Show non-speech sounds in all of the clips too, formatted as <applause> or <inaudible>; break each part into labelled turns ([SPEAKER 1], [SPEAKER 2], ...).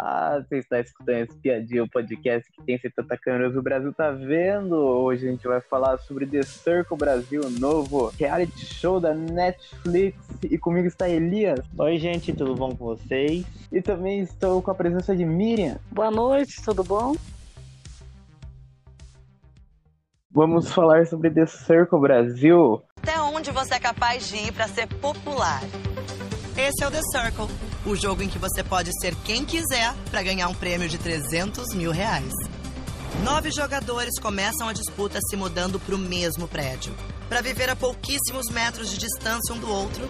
[SPEAKER 1] Olá, você está escutando esse piadinho, o podcast que tem 70 câmeras o Brasil tá vendo. Hoje a gente vai falar sobre The Circle Brasil, novo reality show da Netflix. E comigo está Elias.
[SPEAKER 2] Oi, gente, tudo bom com vocês?
[SPEAKER 1] E também estou com a presença de Miriam.
[SPEAKER 3] Boa noite, tudo bom?
[SPEAKER 1] Vamos falar sobre The Circle Brasil.
[SPEAKER 4] Até onde você é capaz de ir para ser popular? Esse é o The Circle, o jogo em que você pode ser quem quiser para ganhar um prêmio de 300 mil reais. Nove jogadores começam a disputa se mudando para o mesmo prédio, para viver a pouquíssimos metros de distância um do outro,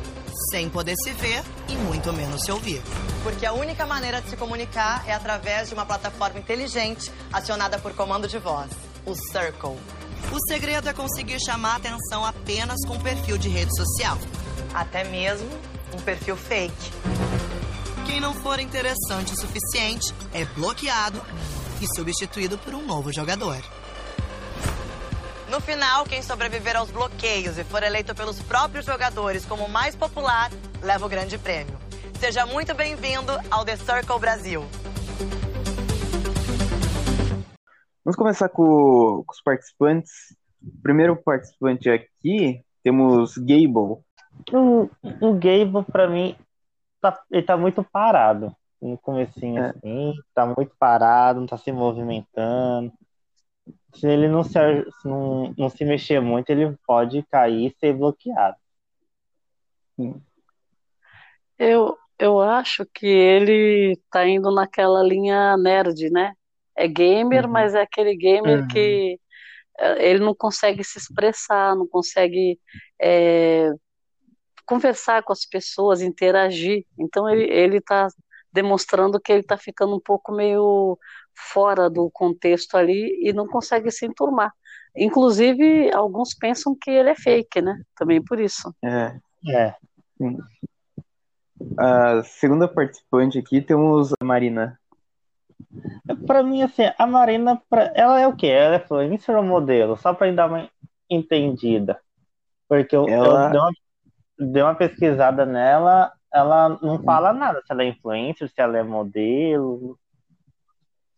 [SPEAKER 4] sem poder se ver e muito menos se ouvir. Porque a única maneira de se comunicar é através de uma plataforma inteligente acionada por comando de voz, o Circle. O segredo é conseguir chamar atenção apenas com um perfil de rede social. Até mesmo um perfil fake. Quem não for interessante o suficiente é bloqueado e substituído por um novo jogador. No final, quem sobreviver aos bloqueios e for eleito pelos próprios jogadores como o mais popular, leva o grande prêmio. Seja muito bem-vindo ao The Circle Brasil.
[SPEAKER 1] Vamos começar com, com os participantes. O primeiro participante aqui, temos Gable.
[SPEAKER 2] O, o Gable, pra mim, tá, ele tá muito parado. No comecinho,
[SPEAKER 1] É.
[SPEAKER 2] assim, tá muito parado, não tá se movimentando. Se ele não se, não, não se mexer muito, ele pode cair e ser bloqueado.
[SPEAKER 3] Eu, eu acho que ele tá indo naquela linha nerd, né? É gamer,
[SPEAKER 1] Uhum.
[SPEAKER 3] mas é aquele gamer
[SPEAKER 2] Uhum.
[SPEAKER 3] que eh, ele não consegue se expressar, não consegue eh, conversar com as pessoas, interagir. Então ele, ele tá demonstrando que ele tá ficando um pouco meio fora do contexto ali e não consegue se enturmar. Inclusive, alguns pensam que ele é fake, né? Também por isso.
[SPEAKER 1] É,
[SPEAKER 2] É,
[SPEAKER 1] a segunda participante aqui temos a Marina.
[SPEAKER 2] Pra mim, assim, a Marina, pra- ela é o quê? Ela é influencer ou modelo? Só pra dar uma entendida. Porque eu, eu
[SPEAKER 1] Ela-
[SPEAKER 2] dei uma, dei uma pesquisada nela, ela não fala nada se ela é influencer, se ela é modelo.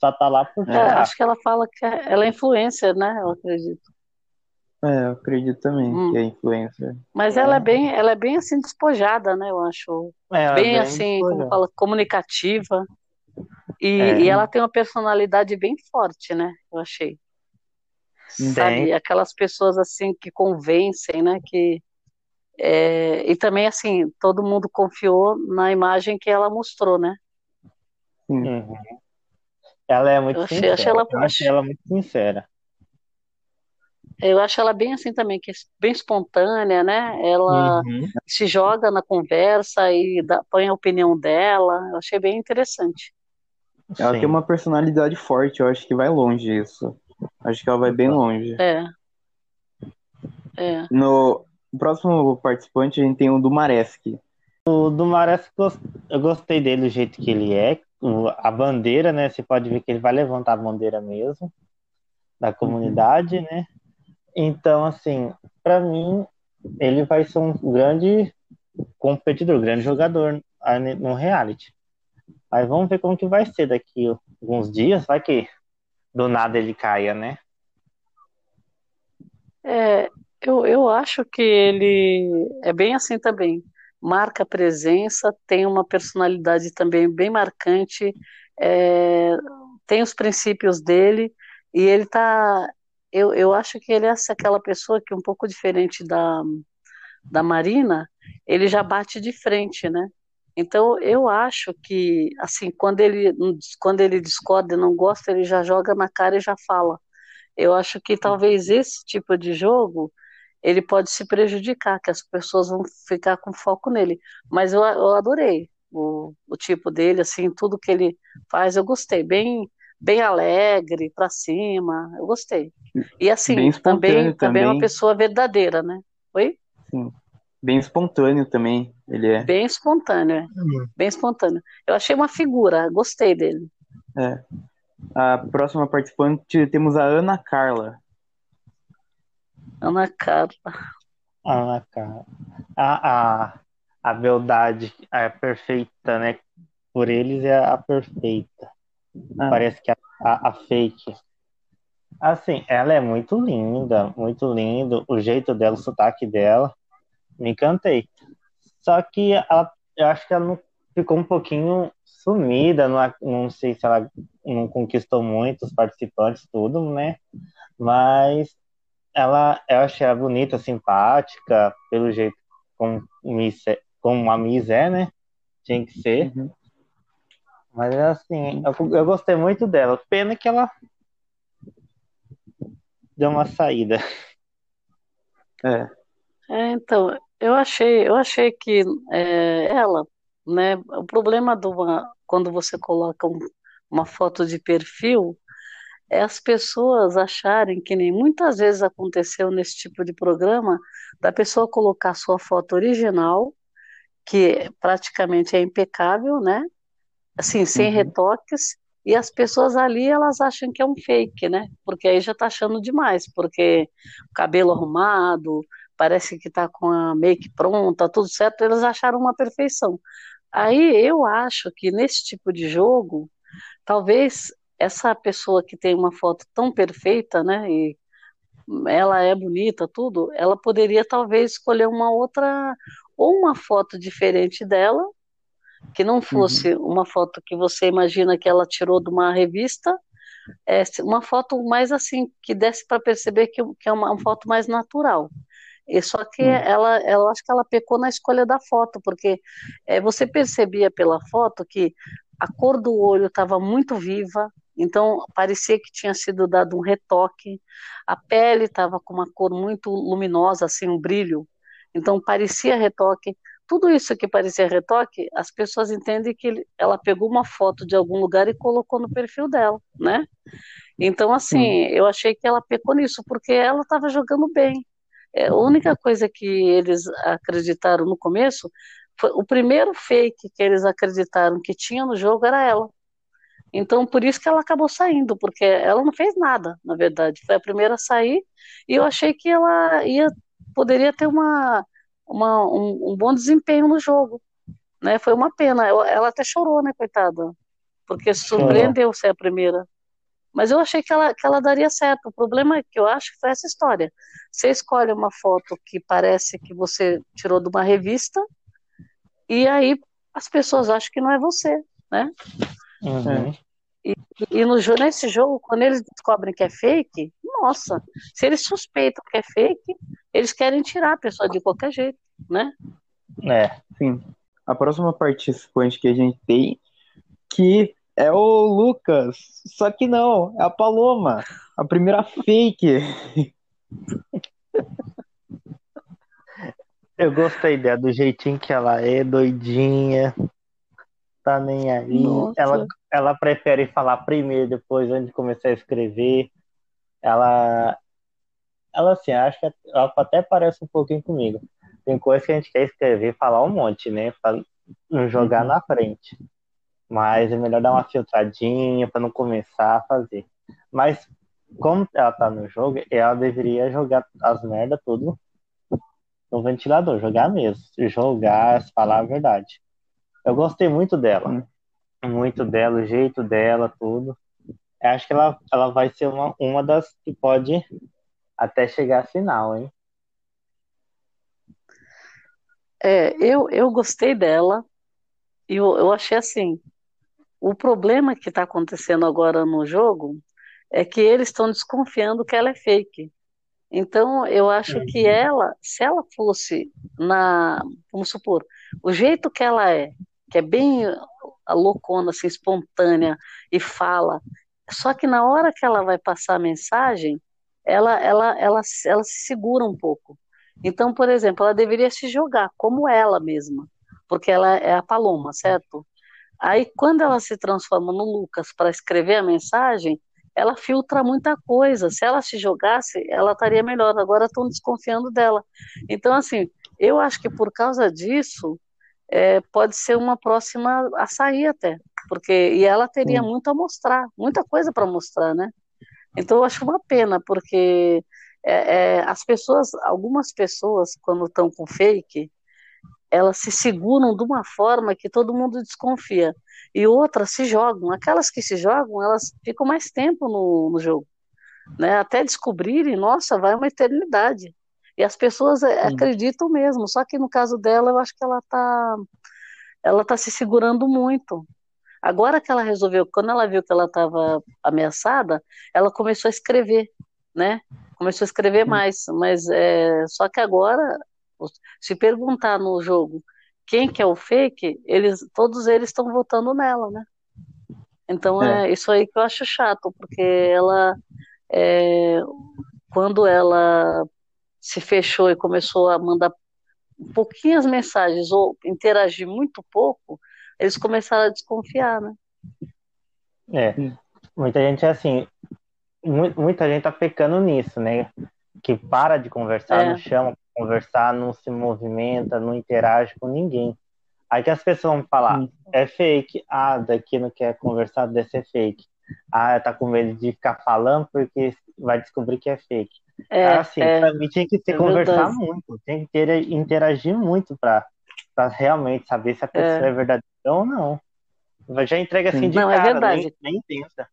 [SPEAKER 2] Só tá lá por
[SPEAKER 3] É, acho que ela fala que é- ela é influencer, né? Eu acredito.
[SPEAKER 1] É, eu acredito também
[SPEAKER 3] Hum.
[SPEAKER 1] que é influencer.
[SPEAKER 3] Mas ela é bem, ela é bem assim despojada, né? Eu acho.
[SPEAKER 2] É, ela
[SPEAKER 3] Bem
[SPEAKER 2] é
[SPEAKER 3] assim, como
[SPEAKER 2] despojada.
[SPEAKER 3] fala, comunicativa. E,
[SPEAKER 2] É.
[SPEAKER 3] e ela tem uma personalidade bem forte, né? Eu achei.
[SPEAKER 2] Tem.
[SPEAKER 3] Sabe, aquelas pessoas assim que convencem, né? Que é, e também assim, todo mundo confiou na imagem que ela mostrou, né?
[SPEAKER 2] Uhum. Ela é muito
[SPEAKER 3] Eu achei-
[SPEAKER 2] sincera.
[SPEAKER 3] achei ela-
[SPEAKER 2] Eu achei ela muito sincera.
[SPEAKER 3] Eu acho ela bem assim também, que é bem espontânea, né? Ela
[SPEAKER 2] Uhum.
[SPEAKER 3] se joga na conversa e dá, põe a opinião dela. Eu achei bem interessante.
[SPEAKER 1] Ela
[SPEAKER 2] Sim.
[SPEAKER 1] tem uma personalidade forte, eu acho que vai longe isso. Acho que ela vai bem longe.
[SPEAKER 3] É. É.
[SPEAKER 1] No próximo participante, a gente tem o Dumareski.
[SPEAKER 2] O do Mares, eu gostei dele do jeito que ele é. O- A bandeira, né? Você pode ver que ele vai levantar a bandeira mesmo da comunidade, né? Então, assim, pra mim, ele vai ser um grande competidor, grande jogador no reality. Aí vamos ver como que vai ser daqui a alguns dias. Vai que do nada ele caia, né?
[SPEAKER 3] É, eu, eu acho que ele é bem assim também. Marca presença, tem uma personalidade também bem marcante, é, tem os princípios dele, e ele tá. Eu, eu acho que ele é aquela pessoa que, um pouco diferente da, da Marina, ele já bate de frente, né? Então, eu acho que, assim, quando ele, quando ele discorda e não gosta, ele já joga na cara e já fala. Eu acho que talvez esse tipo de jogo ele pode se prejudicar, que as pessoas vão ficar com foco nele. Mas eu, eu adorei o, o tipo dele, assim, tudo que ele faz, eu gostei. Bem, bem alegre, pra cima, eu gostei. E assim,
[SPEAKER 1] Bem espontâneo
[SPEAKER 3] também, também é uma
[SPEAKER 1] também.
[SPEAKER 3] pessoa verdadeira, né? Oi?
[SPEAKER 1] Bem espontâneo também, ele é.
[SPEAKER 3] Bem espontâneo, é. Bem espontâneo. Eu achei uma figura, gostei dele.
[SPEAKER 1] É. A próxima participante temos a Ana Carla.
[SPEAKER 3] Ana Carla.
[SPEAKER 2] Ah, cara. A, a, a beldade é perfeita, né? por eles é a perfeita. Ah. Parece que a, a, a, fake. Assim, ela é muito linda, muito lindo. O jeito dela, o sotaque dela, me encantei. Só que ela, eu acho que ela não ficou um pouquinho sumida, não, não sei se ela não conquistou muitos participantes, tudo, né? Mas ela, eu achei ela bonita, simpática, pelo jeito como, Miss, como a Miss é, né? Tinha que ser. Uhum. Mas assim, eu, eu gostei muito dela. Pena que ela deu uma saída.
[SPEAKER 3] É. é então, eu achei, eu achei que é, ela, né? O problema do quando você coloca um, uma foto de perfil é as pessoas acharem que nem muitas vezes aconteceu nesse tipo de programa da pessoa colocar sua foto original, que praticamente é impecável, né? Assim, sem uhum. retoques, e as pessoas ali elas acham que é um fake, né? Porque aí já tá achando demais, porque o cabelo arrumado, parece que tá com a make pronta, tudo certo, eles acharam uma perfeição. Aí eu acho que nesse tipo de jogo, talvez essa pessoa que tem uma foto tão perfeita, né, e ela é bonita, tudo, ela poderia talvez escolher uma outra, ou uma foto diferente dela, que não fosse uhum. uma foto que você imagina que ela tirou de uma revista, é, uma foto mais assim, que desse para perceber que, que é uma, uma, foto mais natural. E só que hum. ela, ela acho que ela pecou na escolha da foto, porque é, você percebia pela foto que a cor do olho estava muito viva, então parecia que tinha sido dado um retoque. A pele estava com uma cor muito luminosa, assim, um brilho. Então parecia retoque. Tudo isso que parecia retoque, as pessoas entendem que ela pegou uma foto de algum lugar e colocou no perfil dela, né? Então, assim, eu achei que ela pecou nisso, porque ela estava jogando bem. É, a única coisa que eles acreditaram no começo foi o primeiro fake que eles acreditaram que tinha no jogo era ela. Então, por isso que ela acabou saindo, porque ela não fez nada, na verdade. Foi a primeira a sair e eu achei que ela ia poderia ter uma, uma um, um, bom desempenho no jogo. Né? Foi uma pena. Ela até chorou, né, coitada? Porque surpreendeu ser a primeira. Mas eu achei que ela, que ela daria certo. O problema é que eu acho que foi essa história. Você escolhe uma foto que parece que você tirou de uma revista, e aí as pessoas acham que não é você, né? Uhum. E, e no, nesse jogo, quando eles descobrem que é fake, nossa, se eles suspeitam que é fake, eles querem tirar a pessoa de qualquer jeito, né?
[SPEAKER 1] É. Sim. A próxima participante que a gente tem, que é o Lucas. Só que não, é a Paloma. A primeira fake.
[SPEAKER 2] Eu gostei dela, do jeitinho que ela é, doidinha. Tá nem aí. Ela, ela prefere falar primeiro, depois, antes de começar a escrever. Ela. Ela, assim, acho que ela até parece um pouquinho comigo. Tem coisa que a gente quer escrever, falar um monte, né? Pra não jogar uhum. na frente. Mas é melhor dar uma filtradinha para não começar a fazer. Mas como ela tá no jogo, ela deveria jogar as merdas tudo no ventilador, jogar mesmo. Jogar, falar a verdade. Eu gostei muito dela. Muito dela, o jeito dela, tudo. Eu acho que ela, ela vai ser uma, uma das que pode até chegar à final, hein?
[SPEAKER 3] É, eu, eu gostei dela. E eu, eu achei assim, o problema que está acontecendo agora no jogo é que eles estão desconfiando que ela é fake. Então, eu acho que uhum. ela, se ela fosse na, vamos supor, o jeito que ela é, que é bem loucona, assim, espontânea e fala, só que na hora que ela vai passar a mensagem, ela, ela, ela, ela se segura um pouco. Então, por exemplo, ela deveria se jogar como ela mesma, porque ela é a Paloma, certo? Aí, quando ela se transforma no Lucas para escrever a mensagem, ela filtra muita coisa. Se ela se jogasse, ela estaria melhor. Agora estão desconfiando dela. Então, assim, eu acho que por causa disso, é, pode ser uma próxima a sair até. Porque, e ela teria muito a mostrar, muita coisa para mostrar, né? Então, eu acho uma pena, porque é, é, as pessoas, algumas pessoas, quando estão com fake, elas se seguram de uma forma que todo mundo desconfia. E outras se jogam. Aquelas que se jogam, elas ficam mais tempo no, no jogo. Né? Até descobrirem, nossa, vai uma eternidade. E as pessoas é, Sim. acreditam mesmo. Só que no caso dela, eu acho que ela está ela tá se segurando muito. Agora que ela resolveu, quando ela viu que ela estava ameaçada, ela começou a escrever, né? Começou a escrever mais, mas é, só que agora, se perguntar no jogo quem que é o fake, eles, todos eles estão votando nela, né? Então é. é. isso aí que eu acho chato, porque ela, é, quando ela se fechou e começou a mandar pouquinhas mensagens ou interagir muito pouco, eles começaram a desconfiar, né?
[SPEAKER 2] É, muita gente é assim, muita gente tá pecando nisso, né? Que para de conversar, é. não chama conversar, não se movimenta, não interage com ninguém. Aí que as pessoas vão falar, é fake, ah, daqui não quer conversar, deve ser fake. Ah, tá com medo de ficar falando porque vai descobrir que é fake. É, assim, é, pra mim tinha que ser é conversar verdade. muito, tem que ter, interagir muito pra, pra realmente saber se a pessoa é, é verdadeira ou não. Já entrega assim de
[SPEAKER 3] não,
[SPEAKER 2] é cara,
[SPEAKER 3] é verdade.
[SPEAKER 2] nem, nem pensa.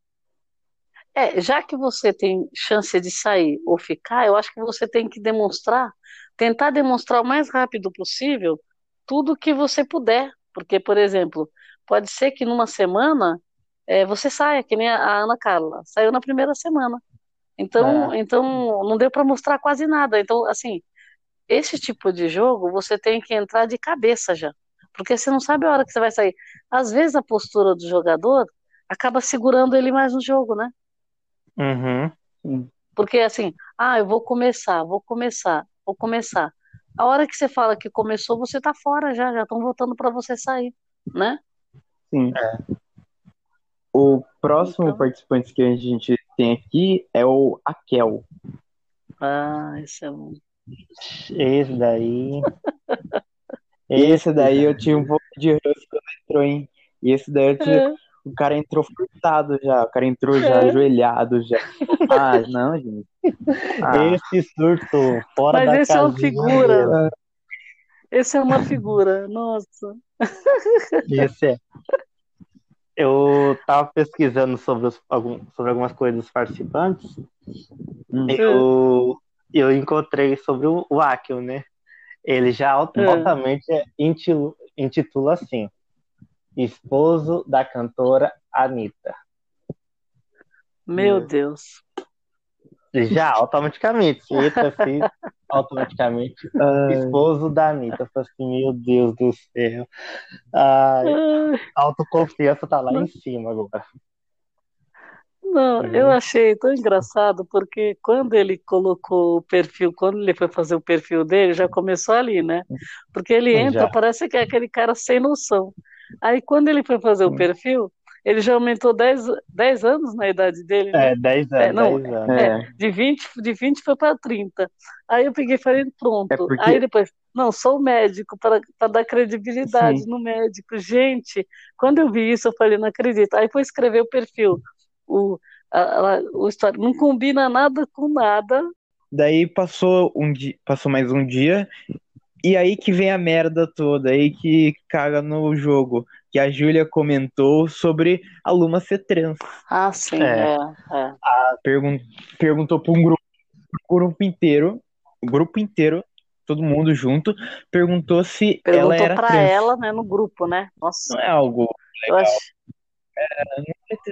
[SPEAKER 3] É, já que você tem chance de sair ou ficar, eu acho que você tem que demonstrar, tentar demonstrar o mais rápido possível tudo que você puder. Porque, por exemplo, pode ser que numa semana é, você saia, que nem a Ana Carla, saiu na primeira semana. Então, é. então não deu para mostrar quase nada. Então, assim, esse tipo de jogo você tem que entrar de cabeça já, porque você não sabe a hora que você vai sair. Às vezes a postura do jogador acaba segurando ele mais no jogo, né?
[SPEAKER 2] Uhum.
[SPEAKER 3] Porque assim, ah, eu vou começar, vou começar, vou começar. A hora que você fala que começou, você tá fora já, já estão voltando para você sair, né?
[SPEAKER 1] Sim. É. O próximo então... participante que a gente tem aqui é o Akel.
[SPEAKER 3] Ah, esse é um.
[SPEAKER 2] Esse daí. <laughs>
[SPEAKER 1] esse daí eu tinha um pouco de ranço quando entrou, hein? E esse daí eu tinha. É. O cara entrou furtado já, o cara entrou já é. ajoelhado já. <laughs> Ah, não, gente.
[SPEAKER 2] Ah. Esse surto fora
[SPEAKER 3] Mas
[SPEAKER 2] da
[SPEAKER 3] esse é uma figura. Esse é uma figura, nossa.
[SPEAKER 2] Esse é eu estava pesquisando sobre, os, algum, sobre algumas coisas dos participantes. Hum. Eu, eu encontrei sobre o, o Akil, né? Ele já altamente é. intitula, intitula assim: Esposo da cantora Anitta.
[SPEAKER 3] Meu Deus.
[SPEAKER 2] Já, automaticamente. Eita, assim, <laughs> automaticamente. Esposo da Anitta. Eu falei assim, meu Deus do céu. Ai, a autoconfiança tá lá em cima agora.
[SPEAKER 3] Não, eu achei tão engraçado porque quando ele colocou o perfil, quando ele foi fazer o perfil dele, já começou ali, né? Porque ele entra, já. parece que é aquele cara sem noção. Aí quando ele foi fazer o perfil, ele já aumentou 10, 10 anos na idade dele.
[SPEAKER 2] Né? É, 10 anos. É, não, 10 anos.
[SPEAKER 3] É, de, 20, de 20 foi para 30. Aí eu peguei e falei, pronto. É porque... Aí depois, não, sou médico, para, dar credibilidade Sim. no médico. Gente, quando eu vi isso, eu falei, não acredito. Aí foi escrever o perfil. O, a, a, o história não combina nada com nada.
[SPEAKER 1] Daí passou um dia, passou mais um dia e aí que vem a merda toda, aí que caga no jogo que a Júlia comentou sobre a Luma ser trans.
[SPEAKER 3] Ah, sim, é. é, é.
[SPEAKER 1] Pergun perguntou para um grupo, grupo inteiro, o grupo inteiro, todo mundo junto, perguntou se perguntou ela era
[SPEAKER 3] pra
[SPEAKER 1] trans.
[SPEAKER 3] ela, né, no grupo, né? Nossa.
[SPEAKER 1] Não é algo legal. Eu ach...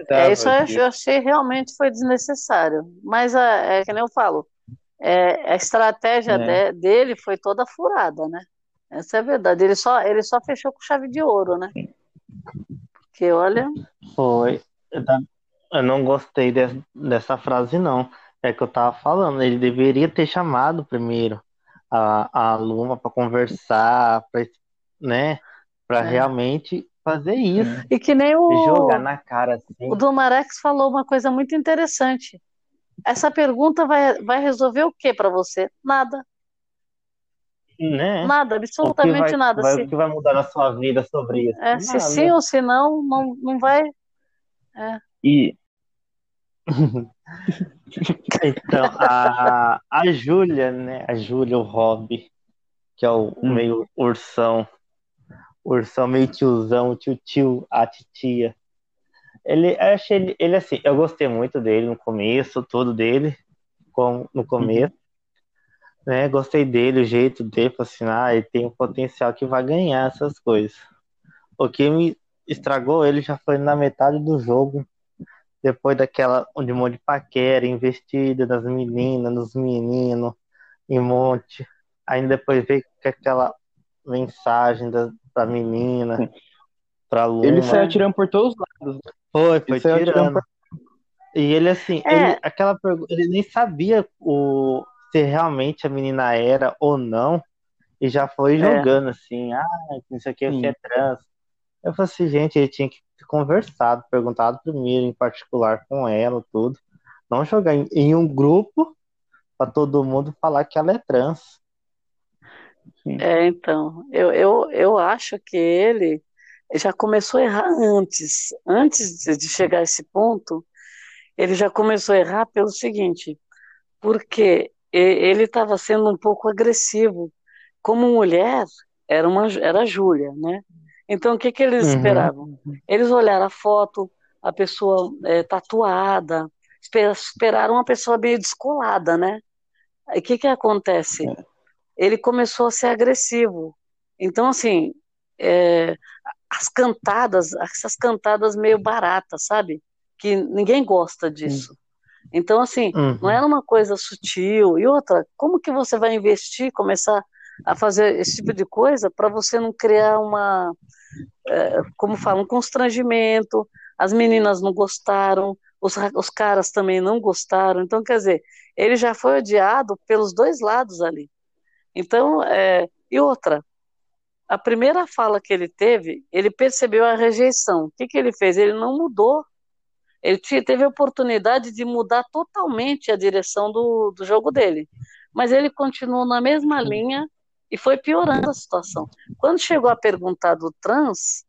[SPEAKER 3] é, isso eu achei realmente foi desnecessário. Mas é, é que nem eu falo, é, a estratégia é. de, dele foi toda furada, né? Essa é a verdade. Ele só, ele só fechou com chave de ouro, né? Sim. Porque olha.
[SPEAKER 2] Foi. Eu não gostei de, dessa frase, não. É que eu tava falando. Ele deveria ter chamado primeiro a, a Luma para conversar, pra, né? Para é. realmente fazer isso.
[SPEAKER 3] E que nem o.
[SPEAKER 2] Jogar na cara assim.
[SPEAKER 3] O Dumarex falou uma coisa muito interessante. Essa pergunta vai, vai resolver o que para você? Nada.
[SPEAKER 2] Né?
[SPEAKER 3] Nada, absolutamente
[SPEAKER 2] vai,
[SPEAKER 3] nada.
[SPEAKER 2] Vai,
[SPEAKER 3] se...
[SPEAKER 2] O que vai mudar na sua vida sobre isso?
[SPEAKER 3] É, se sim ou se não, não, não vai. É.
[SPEAKER 1] E. <laughs>
[SPEAKER 2] então, a, a Júlia, né? A Júlia, o Rob, que é o hum. meio ursão ursão meio tiozão, tio tio, a titia. Ele, eu achei ele, ele assim, eu gostei muito dele no começo, todo dele, com, no começo. Uhum. Né, gostei dele, o jeito dele, assim, ah, ele tem um potencial que vai ganhar essas coisas. O que me estragou ele já foi na metade do jogo, depois daquela de um monte de paquera, investida nas meninas, nos meninos, em monte. Aí depois veio aquela mensagem da, da menina pra Luma.
[SPEAKER 1] Ele saiu atirando por todos os lados.
[SPEAKER 2] Foi, foi ele tirando. Por... E ele assim, é. ele, aquela ele nem sabia o, se realmente a menina era ou não, e já foi é. jogando assim, ah, isso aqui é trans. Eu falei assim, gente, ele tinha que ter conversado, perguntado primeiro em particular com ela, tudo. Não jogar em, em um grupo para todo mundo falar que ela é trans.
[SPEAKER 3] É, então, eu, eu, eu acho que ele já começou a errar antes. Antes de chegar a esse ponto, ele já começou a errar pelo seguinte, porque ele estava sendo um pouco agressivo. Como mulher, era, uma, era a Júlia, né? Então, o que, que eles uhum. esperavam? Eles olharam a foto, a pessoa é, tatuada, esperaram uma pessoa meio descolada, né? Aí o que, que acontece? É. Ele começou a ser agressivo. Então, assim, é, as cantadas, essas cantadas meio baratas, sabe? Que ninguém gosta disso. Então, assim, uhum. não era uma coisa sutil. E outra, como que você vai investir, começar a fazer esse tipo de coisa para você não criar uma, é, como falam, um constrangimento? As meninas não gostaram, os, os caras também não gostaram. Então, quer dizer, ele já foi odiado pelos dois lados ali. Então, é, e outra, a primeira fala que ele teve, ele percebeu a rejeição. O que, que ele fez? Ele não mudou ele teve a oportunidade de mudar totalmente a direção do, do jogo dele. Mas ele continuou na mesma linha e foi piorando a situação. Quando chegou a perguntar do trans,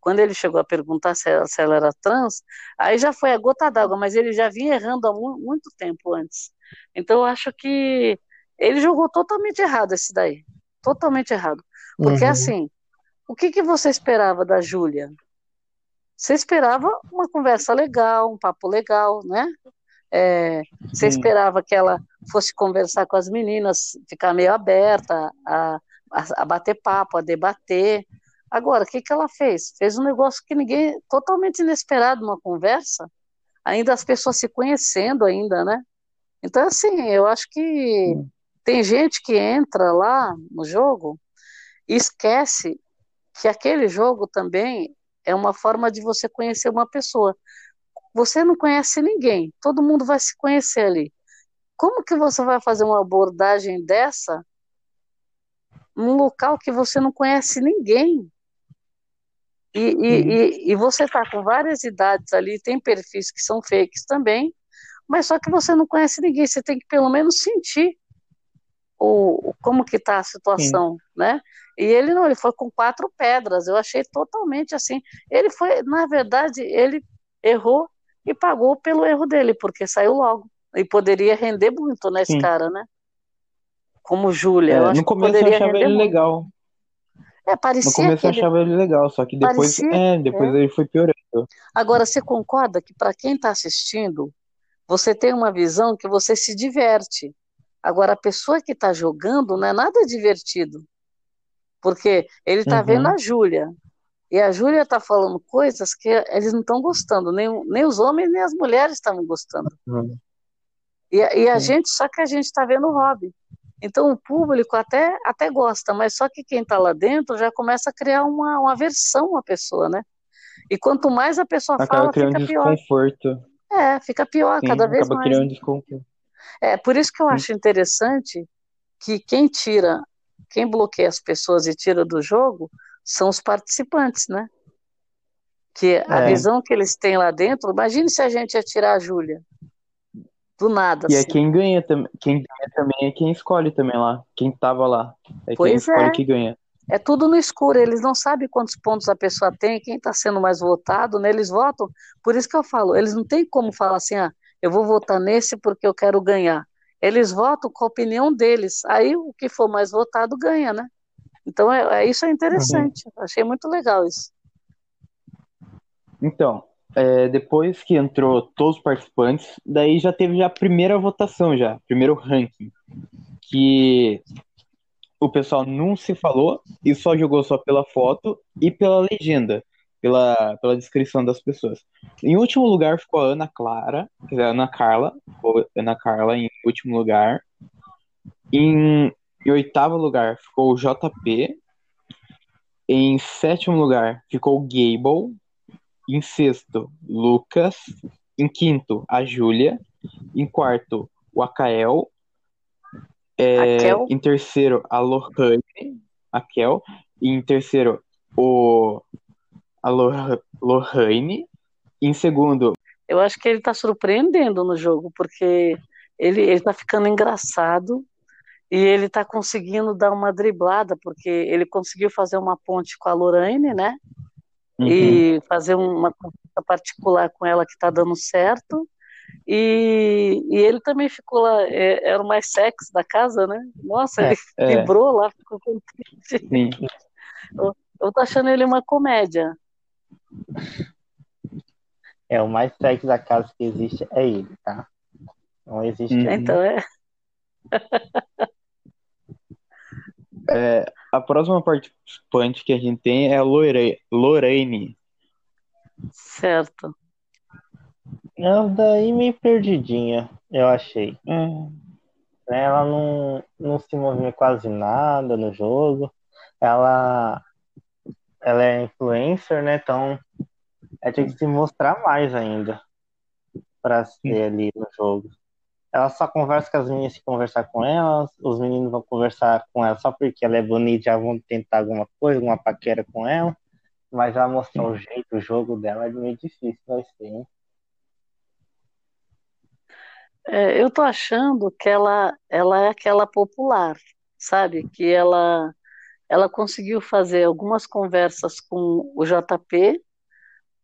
[SPEAKER 3] quando ele chegou a perguntar se ela, se ela era trans, aí já foi a gota d'água, mas ele já vinha errando há mu muito tempo antes. Então eu acho que ele jogou totalmente errado esse daí. Totalmente errado. Porque uhum. assim, o que, que você esperava da Júlia? Você esperava uma conversa legal, um papo legal, né? É, você esperava que ela fosse conversar com as meninas, ficar meio aberta a, a, a bater papo, a debater. Agora, o que, que ela fez? Fez um negócio que ninguém, totalmente inesperado, uma conversa, ainda as pessoas se conhecendo ainda, né? Então, assim, eu acho que tem gente que entra lá no jogo e esquece que aquele jogo também é uma forma de você conhecer uma pessoa. Você não conhece ninguém, todo mundo vai se conhecer ali. Como que você vai fazer uma abordagem dessa num local que você não conhece ninguém? E, e, uhum. e, e você está com várias idades ali, tem perfis que são fakes também, mas só que você não conhece ninguém, você tem que pelo menos sentir o, como que está a situação, Sim. né? E ele não, ele foi com quatro pedras. Eu achei totalmente assim. Ele foi, na verdade, ele errou e pagou pelo erro dele, porque saiu logo. E poderia render muito nesse Sim. cara, né? Como Júlia.
[SPEAKER 1] É, no começo eu achava ele muito. legal.
[SPEAKER 3] É, parecia
[SPEAKER 1] no começo eu achava ele legal, só que depois, parecia, é, depois é. ele foi piorando.
[SPEAKER 3] Agora, você concorda que para quem está assistindo, você tem uma visão que você se diverte. Agora, a pessoa que está jogando não é nada divertido. Porque ele está uhum. vendo a Júlia. E a Júlia está falando coisas que eles não estão gostando, nem, nem os homens nem as mulheres estavam gostando. Uhum. E, e, a gente, só que a gente está vendo o hobby. Então o público até, até gosta, mas só que quem está lá dentro já começa a criar uma, uma aversão à pessoa, né? E quanto mais a pessoa
[SPEAKER 1] acaba
[SPEAKER 3] fala, fica pior.
[SPEAKER 1] desconforto.
[SPEAKER 3] É, fica pior
[SPEAKER 1] Sim,
[SPEAKER 3] cada vez
[SPEAKER 1] acaba
[SPEAKER 3] mais.
[SPEAKER 1] criando desconforto.
[SPEAKER 3] É, por isso que eu acho interessante que quem tira quem bloqueia as pessoas e tira do jogo são os participantes, né? Que a é. visão que eles têm lá dentro, imagine se a gente ia tirar a Júlia. Do nada.
[SPEAKER 1] E é assim. é quem ganha também. Quem ganha também é quem escolhe também lá. Quem tava lá. É pois quem escolhe é. que ganha.
[SPEAKER 3] É tudo no escuro, eles não sabem quantos pontos a pessoa tem, quem está sendo mais votado, né? Eles votam. Por isso que eu falo, eles não têm como falar assim, ah, eu vou votar nesse porque eu quero ganhar. Eles votam com a opinião deles. Aí o que for mais votado ganha, né? Então, é, é isso é interessante. Uhum. Achei muito legal isso.
[SPEAKER 1] Então, é, depois que entrou todos os participantes, daí já teve já a primeira votação já, primeiro ranking, que o pessoal não se falou e só jogou só pela foto e pela legenda, pela, pela descrição das pessoas. Em último lugar ficou a Ana Clara, quer dizer, a Ana Carla, ficou Ana Carla em último lugar. Em, em oitavo lugar ficou o JP. Em sétimo lugar ficou o Gable. Em sexto, Lucas. Em quinto, a Júlia. Em quarto, o Akael. É, em terceiro, a Lohane. A Kel. E em terceiro, o a Lohane. Em segundo.
[SPEAKER 3] Eu acho que ele está surpreendendo no jogo, porque ele, está ficando engraçado e ele está conseguindo dar uma driblada, porque ele conseguiu fazer uma ponte com a Lorraine, né? Uhum. E fazer uma conversa particular com ela que está dando certo. E, e, ele também ficou lá, é, era o mais sexy da casa, né? Nossa, é, ele é. vibrou lá, ficou contente. Sim. <laughs> Eu, eu tô achando ele uma comédia.
[SPEAKER 2] É, o mais sexy da casa que existe é ele, tá? Não existe.
[SPEAKER 3] Hum. Então é.
[SPEAKER 1] é. A próxima participante que a gente tem é a Lore... Lorraine.
[SPEAKER 3] Certo.
[SPEAKER 2] Ela daí meio perdidinha, eu achei. Hum. Ela não, não se movia quase nada no jogo. Ela ela é influencer, né? Então ela tinha que se mostrar mais ainda para ser ali no jogo. Ela só conversa com as meninas se conversar com elas, os meninos vão conversar com ela só porque ela é bonita, já vão tentar alguma coisa, alguma paquera com ela, mas ela mostrar o jeito, o jogo dela é meio difícil, vai ser, hein?
[SPEAKER 3] É, eu tô achando que ela, ela é aquela popular, sabe? Que ela ela conseguiu fazer algumas conversas com o JP,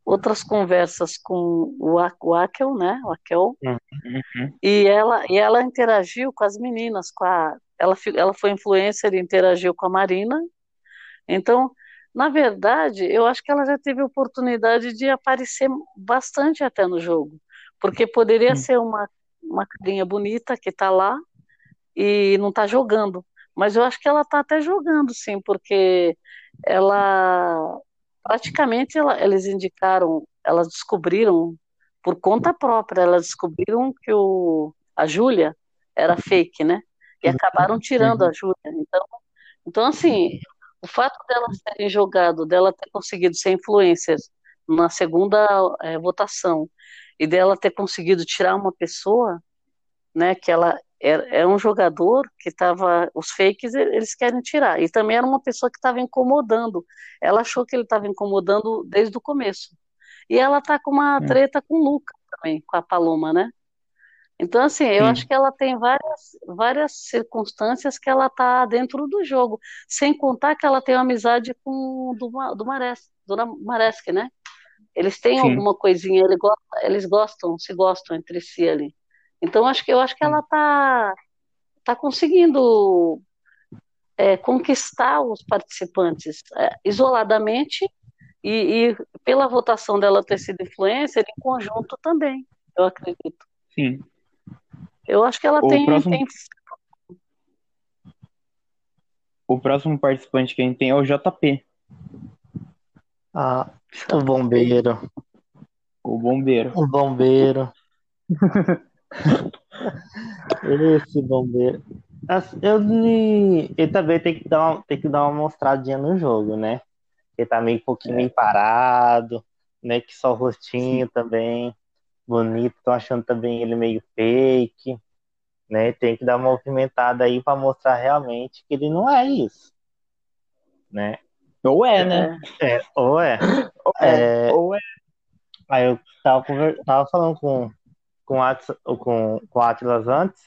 [SPEAKER 3] outras conversas com o, Akel, né, o Akel, uhum. e ela e ela interagiu com as meninas, com a, ela ela foi influencer e interagiu com a Marina. Então, na verdade, eu acho que ela já teve oportunidade de aparecer bastante até no jogo, porque poderia uhum. ser uma uma carinha bonita que está lá e não está jogando. Mas eu acho que ela está até jogando, sim, porque ela praticamente ela, eles indicaram, elas descobriram por conta própria, elas descobriram que o, a Júlia era fake, né? E acabaram tirando a Júlia. Então, então, assim, o fato dela terem jogado, dela ter conseguido ser influencer na segunda é, votação e dela ter conseguido tirar uma pessoa, né, que ela é, é um jogador que estava, os fakes eles querem tirar, e também era uma pessoa que estava incomodando, ela achou que ele estava incomodando desde o começo, e ela tá com uma é. treta com o Luca também, com a Paloma, né, então, assim, eu Sim. acho que ela tem várias, várias circunstâncias que ela tá dentro do jogo, sem contar que ela tem uma amizade com do, do Mares, Maresque, né? Eles têm Sim. alguma coisinha, eles gostam, eles gostam, se gostam entre si ali. Então acho que eu acho que ela está tá conseguindo é, conquistar os participantes é, isoladamente e, e, pela votação dela ter sido influencer em conjunto também, eu acredito.
[SPEAKER 1] Sim.
[SPEAKER 3] Eu acho que ela o tem, próximo... tem.
[SPEAKER 1] O próximo participante que a gente tem é o JP.
[SPEAKER 2] Ah, o bombeiro.
[SPEAKER 1] O bombeiro.
[SPEAKER 2] O bombeiro. <laughs> Esse bombeiro. Eu, ele também tem que, dar uma, tem que dar uma mostradinha no jogo, né? Ele tá meio um pouquinho é. parado, né? Que só o rostinho Sim. também. Bonito, tô achando também ele meio fake, né? Tem que dar uma movimentada aí para mostrar realmente que ele não é isso, né?
[SPEAKER 1] Ou é, né?
[SPEAKER 2] É, ou é.
[SPEAKER 1] Ou é. é... Ou é.
[SPEAKER 2] Aí eu tava, tava falando com, com, Atlas, com, com Atlas antes,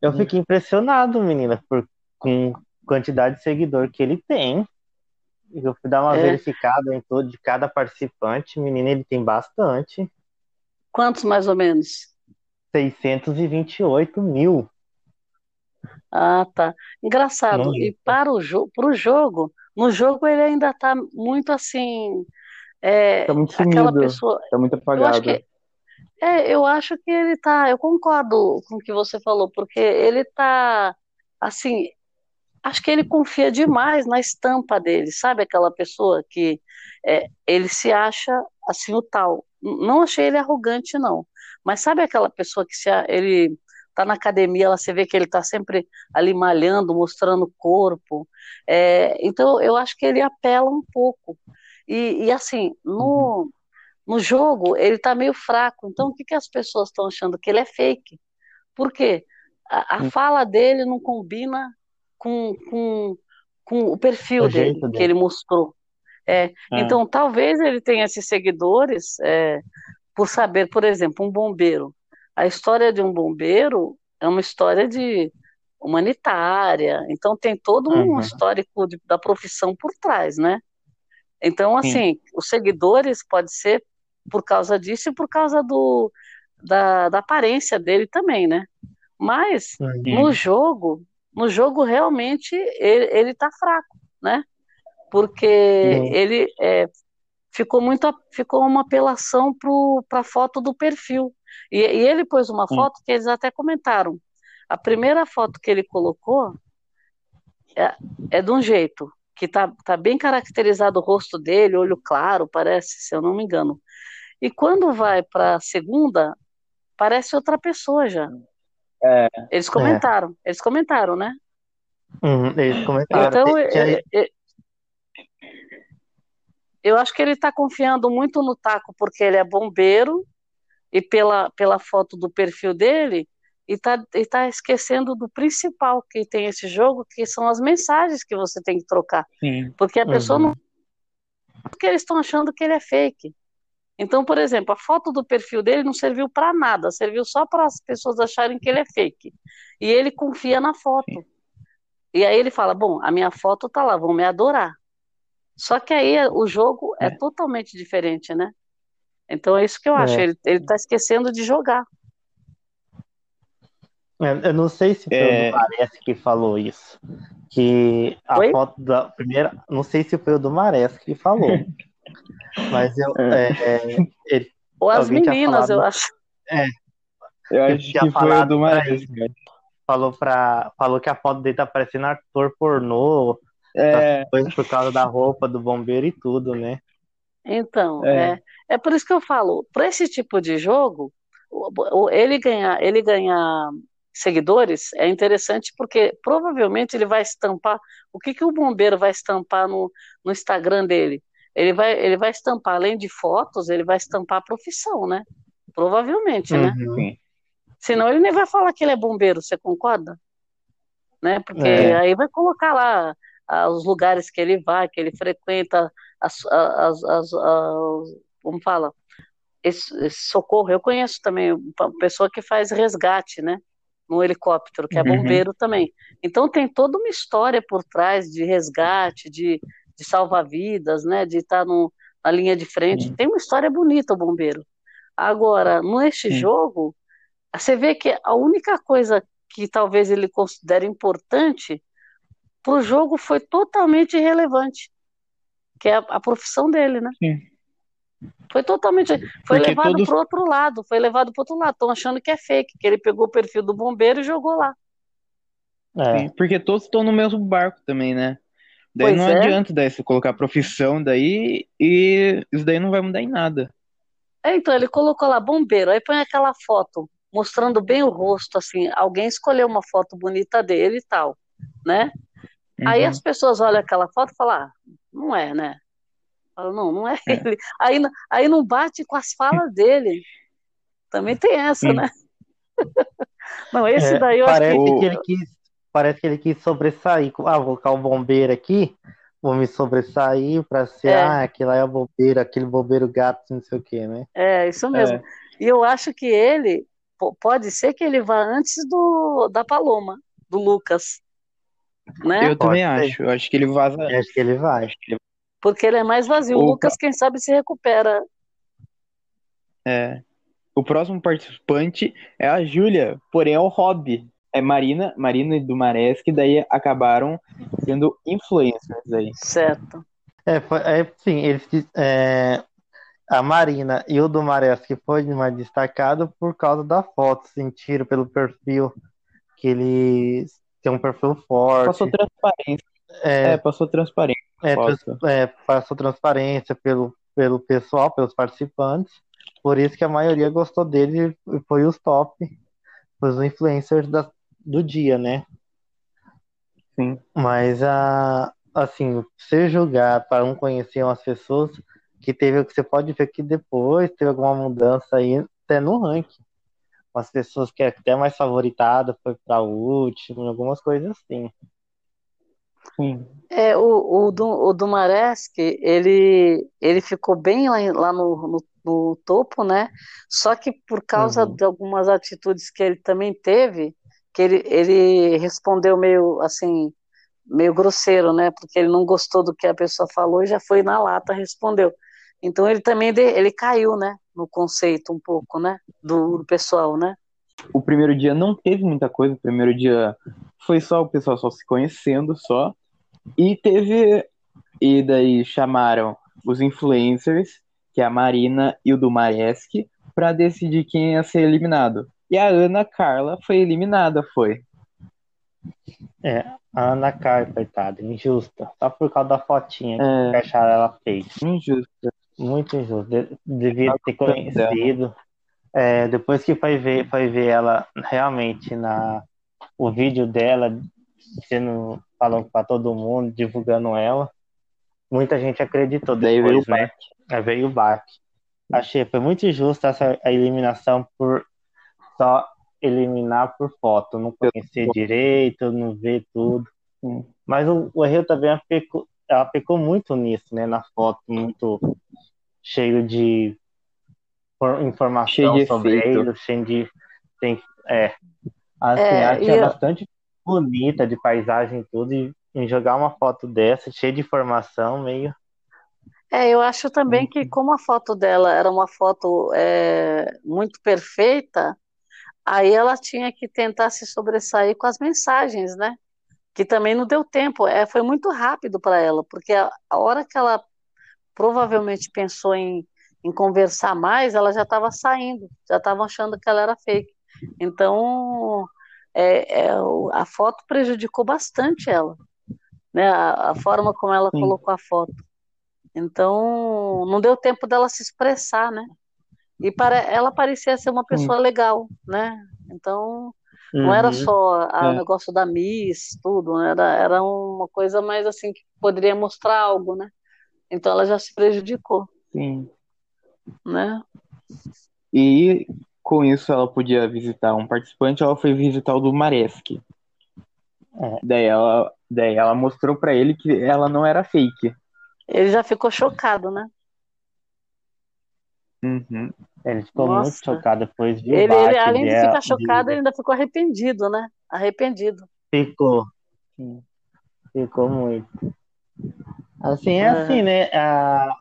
[SPEAKER 2] eu fiquei impressionado, menina, por, com quantidade de seguidor que ele tem. Eu fui dar uma é. verificada em todo de cada participante, menina, ele tem bastante.
[SPEAKER 3] Quantos mais ou menos?
[SPEAKER 2] 628 mil.
[SPEAKER 3] Ah, tá. Engraçado.
[SPEAKER 2] Não
[SPEAKER 3] E para o jogo, pro jogo, no jogo ele ainda tá muito assim, é,
[SPEAKER 1] Tá muito
[SPEAKER 3] aquela
[SPEAKER 1] sumido,
[SPEAKER 3] pessoa.
[SPEAKER 1] tá muito
[SPEAKER 3] Eu acho
[SPEAKER 1] apagado.
[SPEAKER 3] que é, eu acho que ele tá. Eu concordo com o que você falou, porque ele tá assim. Acho que ele confia demais na estampa dele, sabe? Aquela pessoa que é, ele se acha assim o tal. Não achei ele arrogante, não. Mas sabe aquela pessoa que se, ele tá na academia, ela você vê que ele tá sempre ali malhando, mostrando o corpo. É, então eu acho que ele apela um pouco. E, e assim,
[SPEAKER 1] Uhum.
[SPEAKER 3] no, no jogo ele tá meio fraco. Então o que que as pessoas estão achando? Que ele é fake. Por quê? A, a
[SPEAKER 1] Hum.
[SPEAKER 3] fala dele não combina com, com, com o perfil
[SPEAKER 2] O
[SPEAKER 3] dele
[SPEAKER 2] jeito
[SPEAKER 3] que
[SPEAKER 2] dele.
[SPEAKER 3] ele mostrou. É,
[SPEAKER 2] É.
[SPEAKER 3] então, talvez ele tenha esses seguidores é, por saber, por exemplo, um bombeiro. A história de um bombeiro é uma história de humanitária, então tem todo um
[SPEAKER 2] Uhum.
[SPEAKER 3] histórico de- da profissão por trás, né? Então,
[SPEAKER 1] Sim.
[SPEAKER 3] assim, os seguidores pode ser por causa disso e por causa do, da, da aparência dele também, né? Mas
[SPEAKER 2] Uhum.
[SPEAKER 3] no jogo, no jogo realmente ele, ele tá fraco, né? Porque
[SPEAKER 2] Sim.
[SPEAKER 3] ele é, ficou muito, ficou uma apelação para a foto do perfil. E, e ele pôs uma
[SPEAKER 1] Sim.
[SPEAKER 3] foto que eles até comentaram. A primeira foto que ele colocou é, é de um jeito, que tá, tá bem caracterizado o rosto dele, olho claro, parece, se eu não me engano. E quando vai para a segunda, parece outra pessoa já.
[SPEAKER 1] É,
[SPEAKER 3] Eles comentaram, eles comentaram, né?
[SPEAKER 2] Uhum. Eles comentaram
[SPEAKER 3] Então, é- é- eu acho que ele está confiando muito no Taco porque ele é bombeiro e pela, pela foto do perfil dele, e está e tá esquecendo do principal que tem esse jogo, que são as mensagens que você tem que trocar.
[SPEAKER 1] sim.
[SPEAKER 3] Porque a pessoa
[SPEAKER 2] Uhum.
[SPEAKER 3] não. Porque eles estão achando que ele é fake. Então, por exemplo, a foto do perfil dele não serviu para nada, serviu só para as pessoas acharem que ele é fake. E ele confia na foto. E aí ele fala: Bom, a minha foto tá lá, vão me adorar. Só que aí o jogo é,
[SPEAKER 1] É.
[SPEAKER 3] totalmente diferente, né? Então é isso que eu acho.
[SPEAKER 2] É.
[SPEAKER 3] Ele, ele tá esquecendo de jogar.
[SPEAKER 2] Eu eu não sei se foi
[SPEAKER 1] É.
[SPEAKER 2] o do Mares que falou isso. Que a
[SPEAKER 3] Oi?
[SPEAKER 2] foto da primeira. Não sei se foi o do Mares que falou. <laughs> Mas eu. é, é, ele
[SPEAKER 3] Ou as meninas,
[SPEAKER 2] falado-
[SPEAKER 3] eu acho.
[SPEAKER 1] Eu
[SPEAKER 2] Eu
[SPEAKER 1] acho
[SPEAKER 2] tinha
[SPEAKER 1] que foi do
[SPEAKER 2] isso.
[SPEAKER 1] cara.
[SPEAKER 2] falou, pra, falou que a foto dele tá parecendo ator pornô,
[SPEAKER 1] É,
[SPEAKER 2] por causa da roupa do bombeiro e tudo, né?
[SPEAKER 3] Então,
[SPEAKER 1] É.
[SPEAKER 3] é, é por isso que eu falo, para esse tipo de jogo, ele ganhar, ele ganhar seguidores é interessante porque provavelmente ele vai estampar. O que que o bombeiro vai estampar no, no Instagram dele? Ele vai, ele vai estampar, além de fotos, ele vai estampar a profissão, né? Provavelmente, né?
[SPEAKER 2] Uhum.
[SPEAKER 1] sim.
[SPEAKER 3] Senão ele nem vai falar que ele é bombeiro, você concorda? Né? Porque
[SPEAKER 2] É.
[SPEAKER 3] aí vai colocar lá ah, os lugares que ele vai, que ele frequenta, as, as, as, as- como fala, esse, esse socorro. Eu conheço também uma pessoa que faz resgate, né? No helicóptero, que é
[SPEAKER 1] Uhum.
[SPEAKER 3] bombeiro também. Então tem toda uma história por trás de resgate, de, de salvar-vidas, né? De estar no, na linha de frente.
[SPEAKER 1] Sim.
[SPEAKER 3] Tem uma história bonita o bombeiro. Agora, neste
[SPEAKER 1] Sim.
[SPEAKER 3] jogo, você vê que a única coisa que talvez ele considere importante para o jogo foi totalmente irrelevante, que é a, a profissão dele, né?
[SPEAKER 1] Sim.
[SPEAKER 3] Foi totalmente. Foi
[SPEAKER 1] Porque
[SPEAKER 3] levado
[SPEAKER 1] todos-
[SPEAKER 3] para outro lado, foi levado para outro lado. Estão achando que é fake, que ele pegou o perfil do bombeiro e jogou lá.
[SPEAKER 2] É.
[SPEAKER 1] Sim, porque todos estão no mesmo barco também, né? Daí
[SPEAKER 3] Pois
[SPEAKER 1] não
[SPEAKER 3] é.
[SPEAKER 1] adianta daí você colocar profissão daí e isso daí não vai mudar em nada.
[SPEAKER 3] É, então, ele colocou lá bombeiro, aí põe aquela foto mostrando bem o rosto, assim. Alguém escolheu uma foto bonita dele e tal, né? Aí
[SPEAKER 1] Uhum.
[SPEAKER 3] as pessoas olham aquela foto e falam, ah, não é, né? Falam, não, não é
[SPEAKER 1] É.
[SPEAKER 3] ele. Aí, não- aí não bate com as falas dele. Também tem essa, né? <laughs> Não, esse
[SPEAKER 2] É,
[SPEAKER 3] daí eu acho
[SPEAKER 2] parece
[SPEAKER 3] que.
[SPEAKER 2] que ele quis, parece que ele quis sobressair. Ah, vou colocar o bombeiro aqui, vou me sobressair pra ser,
[SPEAKER 3] É.
[SPEAKER 2] ah, aquele lá é o bombeiro, aquele bombeiro gato, não sei o quê, né?
[SPEAKER 3] É, isso mesmo.
[SPEAKER 1] É.
[SPEAKER 3] E eu acho que ele, po- pode ser que ele vá antes do, da Paloma, do Lucas, né?
[SPEAKER 1] Eu também
[SPEAKER 2] Pode ser.
[SPEAKER 1] acho. Eu acho que ele vaza.
[SPEAKER 2] Eu acho que ele vai.
[SPEAKER 3] Porque ele é mais vazio. O. Lucas, quem sabe, se recupera.
[SPEAKER 1] É. O próximo participante é a Júlia, porém é o Rob. É Marina, Marina e Dumares, que daí acabaram sendo influencers aí.
[SPEAKER 3] Certo.
[SPEAKER 2] É, foi, é sim, eles, é, a Marina e o Dumares, que foi mais destacado por causa da foto, sentiram pelo perfil que ele tem um perfil forte.
[SPEAKER 1] Passou transparência. É, é passou transparência.
[SPEAKER 2] É, é, passou transparência pelo, pelo pessoal, pelos participantes. Por isso que a maioria gostou dele e foi os top, os influencers da, do dia, né?
[SPEAKER 1] Sim.
[SPEAKER 2] Mas a assim, você julgar para um conhecer umas pessoas que teve que você pode ver que depois teve alguma mudança aí até no ranking. As pessoas que é até mais favoritada foi para o último, algumas coisas assim.
[SPEAKER 3] Sim. É, o, o, o Dumaresque, ele, ele ficou bem lá, lá no, no, no, topo, né? Só que por causa uhum. de algumas atitudes que ele também teve, que ele, ele respondeu meio assim, meio grosseiro, né? Porque ele não gostou do que a pessoa falou e já foi na lata respondeu. Então ele também ele caiu, né? No conceito um pouco, né? Do, do pessoal, né?
[SPEAKER 1] O primeiro dia não teve muita coisa. O primeiro dia foi só o pessoal só se conhecendo só. E teve e daí chamaram os influencers, que é a Marina e o Dumaresque, para decidir quem ia ser eliminado. E a Ana Carla foi eliminada, foi.
[SPEAKER 2] É, a Ana Carla, coitada, injusta. Só por causa da fotinha é... que acharam ela fez.
[SPEAKER 1] Injusta.
[SPEAKER 2] Muito injusto. De devia ter conhecido. É, depois que foi ver, foi ver ela realmente na o vídeo dela sendo falando para todo mundo, divulgando ela. Muita gente acreditou depois, Daí veio o né? É, veio o baque. Achei foi muito injusta essa a eliminação por só eliminar por foto, não conhecer direito, não ver tudo. Mas o, o Rio também pecou, ela pecou muito nisso, né? Na foto, muito cheio de informação cheio de sobre efeito. ele, cheio de. Tem, é, assim, é, arte é bastante bonita de paisagem e tudo, e em jogar uma foto dessa, cheia de informação, meio.
[SPEAKER 3] É, eu acho também que como a foto dela era uma foto é, muito perfeita, aí ela tinha que tentar se sobressair com as mensagens, né? Que também não deu tempo, é, foi muito rápido para ela, porque a, a hora que ela provavelmente pensou em, em conversar mais, ela já estava saindo, já estavam achando que ela era fake. Então, é, é, a foto prejudicou bastante ela, né? A, a forma como ela Sim. colocou a foto. Então, não deu tempo dela se expressar, né? E para ela parecia ser uma pessoa Sim. legal, né? Então, uhum. não era uhum. só o é. negócio da Miss, tudo, né? era, era uma coisa mais assim que poderia mostrar algo, né? Então ela já se prejudicou.
[SPEAKER 1] Sim.
[SPEAKER 3] Né?
[SPEAKER 1] E com isso ela podia visitar um participante, ela foi visitar o do Maresk. É. Daí, ela, daí ela mostrou para ele que ela não era fake.
[SPEAKER 3] Ele já ficou chocado, né?
[SPEAKER 1] Uhum.
[SPEAKER 2] Ele ficou Nossa. muito chocado depois de
[SPEAKER 3] ele, ele além de ficar chocado, de... ele ainda ficou arrependido, né? Arrependido.
[SPEAKER 2] Ficou. Ficou muito. Assim, é assim, né? Ah,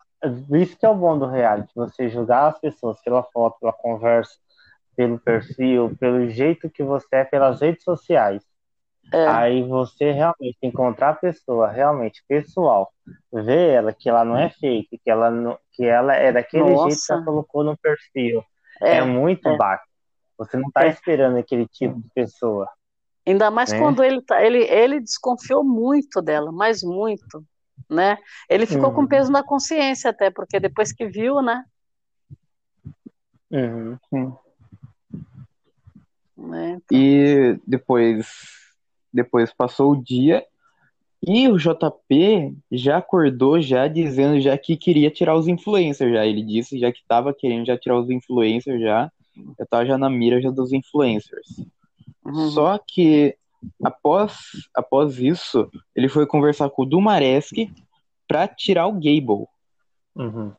[SPEAKER 2] isso que é o bom do reality, você julgar as pessoas pela foto, pela conversa, pelo perfil, pelo jeito que você é, pelas redes sociais. É. Aí você realmente encontrar a pessoa realmente pessoal, ver ela que ela não é fake, que ela não, que ela é daquele Nossa. jeito que ela colocou no perfil. É, é muito é. baixo. Você não está é. esperando aquele tipo de pessoa.
[SPEAKER 3] Ainda mais né? quando ele, tá, ele ele desconfiou muito dela, mas muito né? Ele ficou uhum. com peso na consciência até, porque depois que viu, né?
[SPEAKER 2] Uhum.
[SPEAKER 1] Né? Então... E depois, depois passou o dia e o JP já acordou já dizendo já que queria tirar os influencers já. Ele disse já que estava querendo já tirar os influencers já. Já tava já na mira já dos influencers. Uhum. Só que Após, após isso, ele foi conversar com o Dumaresque para tirar o Gable.
[SPEAKER 2] Uhum.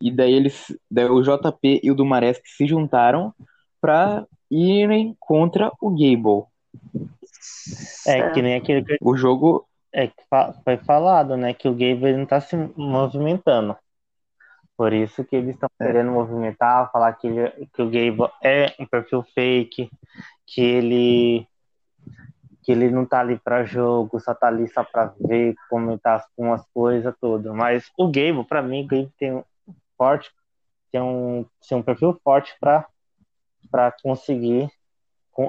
[SPEAKER 1] E daí eles, daí o JP e o Dumaresque se juntaram para irem contra o Gable.
[SPEAKER 2] É que nem aquele que...
[SPEAKER 1] o jogo
[SPEAKER 2] é que foi falado, né, que o Gable não tá se movimentando. Por isso que eles estão é. querendo movimentar, falar que, ele, que o Gable é um perfil fake, que ele que ele não tá ali para jogo, só tá ali só para ver, comentar com as coisas todas. Mas o Gable, para mim, o Gable tem um forte, tem um, tem um perfil forte para para conseguir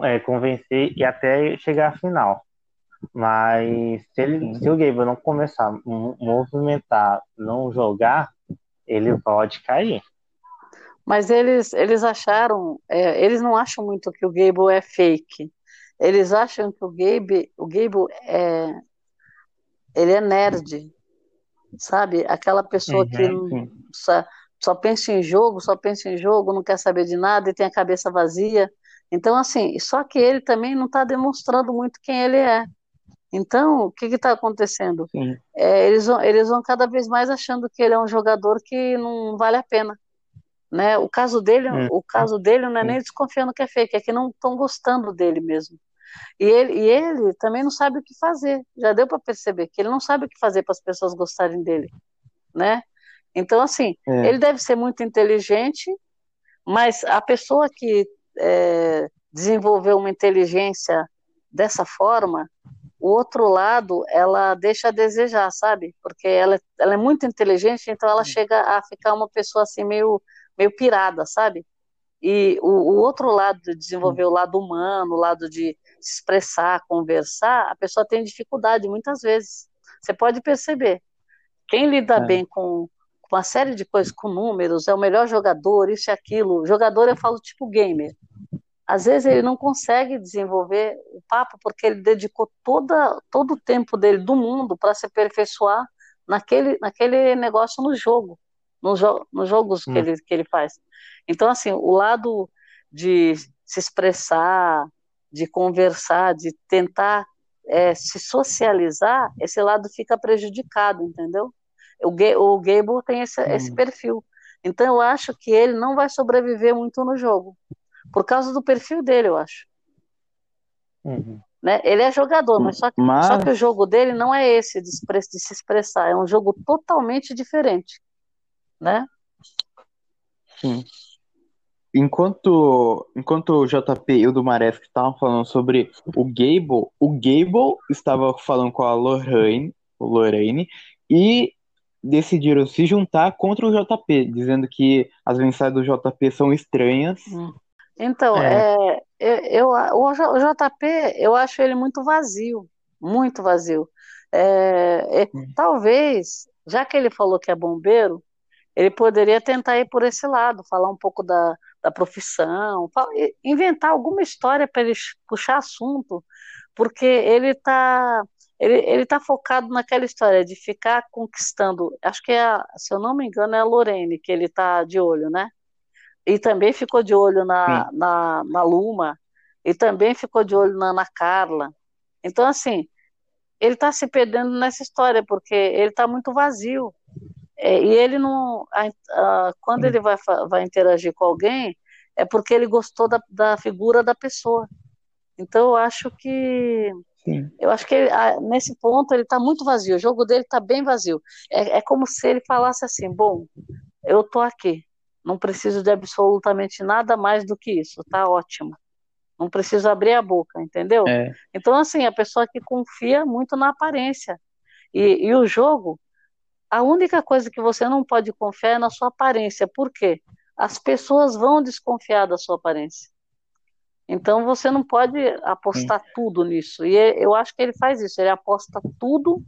[SPEAKER 2] é, convencer e até chegar à final. Mas se, ele, se o Gable não começar a movimentar, não jogar, ele pode cair.
[SPEAKER 3] Mas eles, eles acharam, é, eles não acham muito que o Gable é fake. Eles acham que o Gabe, o Gable é, ele é nerd, sabe? Aquela pessoa uhum, que só, só pensa em jogo, só pensa em jogo, não quer saber de nada e tem a cabeça vazia. Então, assim, só que ele também não está demonstrando muito quem ele é. Então, o que está acontecendo? É, eles, vão, eles vão cada vez mais achando que ele é um jogador que não vale a pena. Né? O caso dele, hum. o caso dele não é nem desconfiando que é fake, é que não estão gostando dele mesmo. E ele, e ele também não sabe o que fazer. Já deu para perceber que ele não sabe o que fazer para as pessoas gostarem dele, né? Então assim, é. ele deve ser muito inteligente, mas a pessoa que é, desenvolveu uma inteligência dessa forma, o outro lado, ela deixa a desejar, sabe? Porque ela, ela é muito inteligente, então ela chega a ficar uma pessoa assim meio meio pirada, sabe? E o, o outro lado de desenvolver o lado humano, o lado de se expressar, conversar, a pessoa tem dificuldade muitas vezes. Você pode perceber. Quem lida é. bem com uma série de coisas, com números, é o melhor jogador, isso e aquilo. Jogador eu falo tipo gamer. Às vezes ele não consegue desenvolver o papo porque ele dedicou toda, todo o tempo dele do mundo para se aperfeiçoar naquele, naquele negócio no jogo nos, jo nos jogos hum. que, ele, que ele faz. Então, assim, o lado de se expressar, de conversar, de tentar é, se socializar, esse lado fica prejudicado, entendeu? O, o Gable tem esse, hum. esse perfil. Então, eu acho que ele não vai sobreviver muito no jogo, por causa do perfil dele, eu acho. Uhum. Né? Ele é jogador, mas só, que, mas só que o jogo dele não é esse de, de se expressar, é um jogo totalmente diferente né?
[SPEAKER 1] Sim. Enquanto, enquanto o JP e o Dumares estavam falando sobre o Gable, o Gable estava falando com a Lorraine, Lorraine e decidiram se juntar contra o JP, dizendo que as mensagens do JP são estranhas. Hum.
[SPEAKER 3] Então, é. é eu, o JP, eu acho ele muito vazio, muito vazio. É, é, hum. Talvez, já que ele falou que é bombeiro, ele poderia tentar ir por esse lado, falar um pouco da, da profissão, inventar alguma história para ele puxar assunto, porque ele está ele, ele tá focado naquela história de ficar conquistando, acho que é, se eu não me engano, é a Lorene que ele está de olho, né? E também ficou de olho na, na, na, Luma, e também ficou de olho na, na Carla. Então, assim, ele está se perdendo nessa história, porque ele está muito vazio. É, e ele não. A, a, quando ele vai, vai interagir com alguém, é porque ele gostou da, da figura da pessoa. Então eu acho que. Sim. Eu acho que ele, nesse ponto ele está muito vazio. O jogo dele está bem vazio. É, é como se ele falasse assim: bom, eu estou aqui. Não preciso de absolutamente nada mais do que isso. Está ótimo. Não preciso abrir a boca, entendeu? É. Então, assim, a pessoa que confia muito na aparência. E, e o jogo, a única coisa que você não pode confiar é na sua aparência. Por quê? As pessoas vão desconfiar da sua aparência. Então você não pode apostar Sim. tudo nisso. E eu acho que ele faz isso. Ele aposta tudo.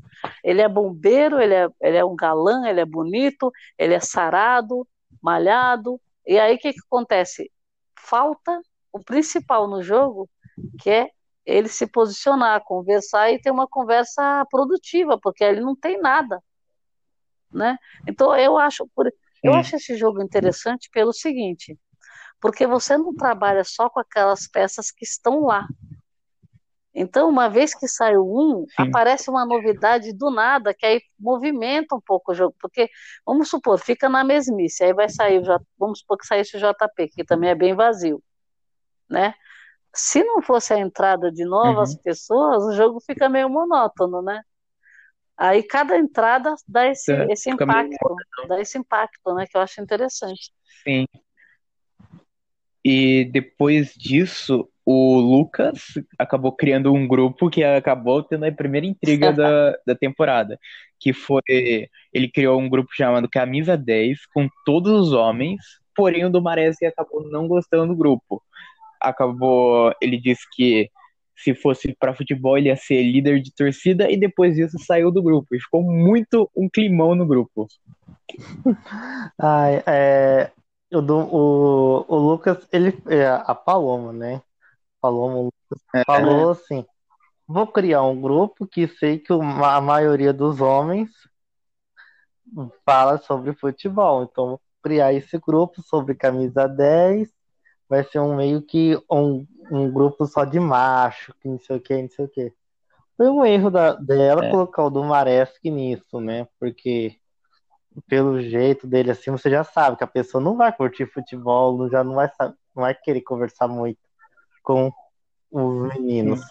[SPEAKER 3] Ele é bombeiro, ele é, ele é um galã, ele é bonito, ele é sarado, malhado. E aí o que, que acontece? Falta o principal no jogo, que é ele se posicionar, conversar e ter uma conversa produtiva, porque ele não tem nada né? Então eu acho, eu acho esse jogo interessante pelo seguinte, porque você não trabalha só com aquelas peças que estão lá. Então, uma vez que sai 1, Sim. aparece uma novidade do nada, que aí movimenta um pouco o jogo, porque, vamos supor, fica na mesmice, aí vai sair, vamos supor que saísse o JP, que também é bem vazio, né? Se não fosse a entrada de novas uhum. pessoas, o jogo fica meio monótono, né? Aí cada entrada dá esse, é, esse impacto, dá esse impacto, né? Que eu acho interessante.
[SPEAKER 1] Sim. E depois disso, o Lucas acabou criando um grupo que acabou tendo a primeira intriga da, da temporada. Que foi. Ele criou um grupo chamado Camisa 10, com todos os homens, porém o Domaresi acabou não gostando do grupo. Acabou. Ele disse que se fosse para futebol ele ia ser líder de torcida e depois disso saiu do grupo. E ficou muito um climão no grupo. <laughs>
[SPEAKER 2] Ai, é, o, o, o Lucas, ele, é, a Paloma, né? Paloma, Lucas
[SPEAKER 1] É.
[SPEAKER 2] falou assim: vou criar um grupo que sei que a maioria dos homens fala sobre futebol. Então, vou criar esse grupo sobre camisa 10. Vai ser um meio que um, um grupo só de macho, que não sei o que, não sei o que. Foi um erro da, dela
[SPEAKER 1] É.
[SPEAKER 2] colocar o Dumaresque nisso, né? Porque pelo jeito dele assim, você já sabe que a pessoa não vai curtir futebol, não- já não vai, não vai querer conversar muito com os meninos,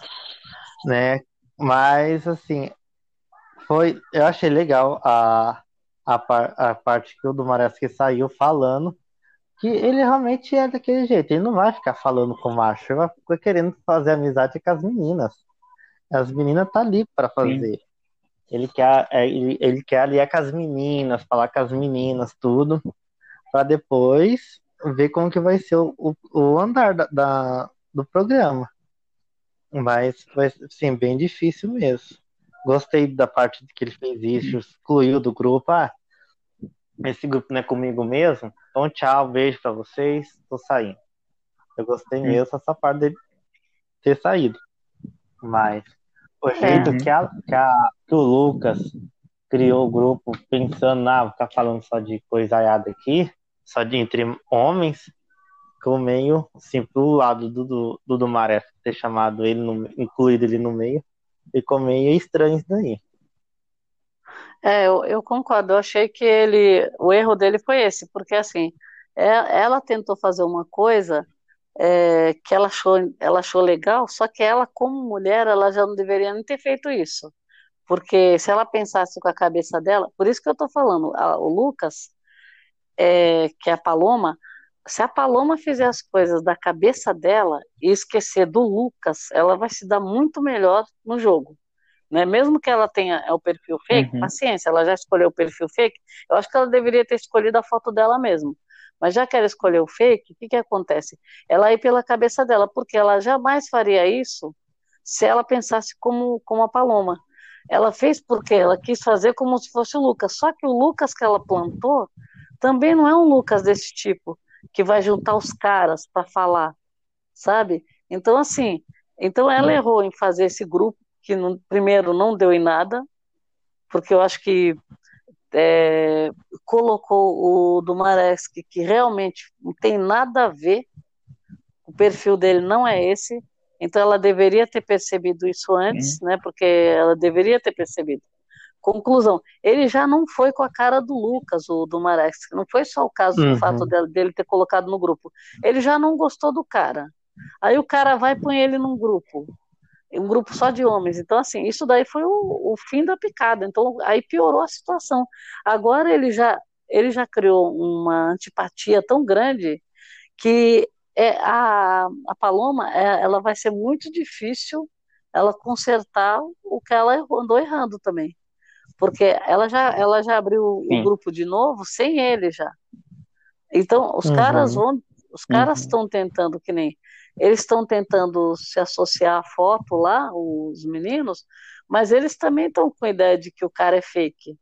[SPEAKER 2] né? Mas assim, foi, eu achei legal a, a, par- a parte que o Dumaresque saiu falando que ele realmente é daquele jeito, ele não vai ficar falando com macho, ele vai ficar querendo fazer amizade com as meninas. As meninas tá ali para fazer. Ele quer, é, ele, ele quer aliar com as meninas, falar com as meninas, tudo, para depois ver como que vai ser o, o, o andar da, da- do programa. Mas vai ser sim, bem difícil mesmo. Gostei da parte que ele fez isso, excluiu do grupo. Ah, esse grupo não é comigo mesmo, então tchau, beijo pra vocês, tô saindo. Eu gostei mesmo dessa parte dele ter saído. Mas o jeito
[SPEAKER 1] Uhum.
[SPEAKER 2] que, a, que, a- que o Lucas criou o grupo pensando, ah, vou ficar falando só de coisaiada aqui, só de entre homens, ficou meio assim pro lado do, do, do Dumaré ter chamado ele, no, incluído ele no meio, ficou meio estranho isso daí.
[SPEAKER 3] É, eu, eu concordo. Eu achei que ele, o erro dele foi esse, porque assim, é- ela tentou fazer uma coisa é, que ela achou, ela achou legal, só que ela, como mulher, ela já não deveria nem ter feito isso, porque se ela pensasse com a cabeça dela, por isso que eu estou falando, a- o Lucas, é, que é a Paloma, se a Paloma fizer as coisas da cabeça dela e esquecer do Lucas, ela vai se dar muito melhor no jogo né? Mesmo que ela tenha é, o perfil fake,
[SPEAKER 1] Uhum.
[SPEAKER 3] paciência, ela já escolheu o perfil fake, eu acho que ela deveria ter escolhido a foto dela mesmo. Mas já que ela escolheu o fake, o que que acontece? Ela ir pela cabeça dela, porque ela jamais faria isso se ela pensasse como, como a Paloma. Ela fez porque ela quis fazer como se fosse o Lucas. Só que o Lucas que ela plantou também não é um Lucas desse tipo, que vai juntar os caras para falar, sabe? Então, assim, então ela errou em fazer esse grupo que no, primeiro não deu em nada, porque eu acho que é, colocou o Dumaresque, que realmente não tem nada a ver, o perfil dele não é esse, então ela deveria ter percebido isso antes, né? Porque ela deveria ter percebido. Conclusão, ele já não foi com a cara do Lucas, o Dumaresque, não foi só o caso do
[SPEAKER 2] Uhum.
[SPEAKER 3] fato dele, dele ter colocado no grupo. Ele já não gostou do cara. Aí o cara vai e põe ele num grupo um grupo só de homens. Então, assim, isso daí foi o, o fim da picada. Então, aí piorou a situação. Agora ele já, ele já criou uma antipatia tão grande que é, a, a Paloma é, ela vai ser muito difícil ela consertar o que ela andou errando também. Porque ela já, ela já abriu o grupo de novo sem ele já. Então, os
[SPEAKER 2] Uhum.
[SPEAKER 3] caras vão, os caras
[SPEAKER 1] Uhum.
[SPEAKER 3] estão tentando que nem eles estão tentando se associar à foto lá, os meninos, mas eles também estão com a ideia de que o cara é fake.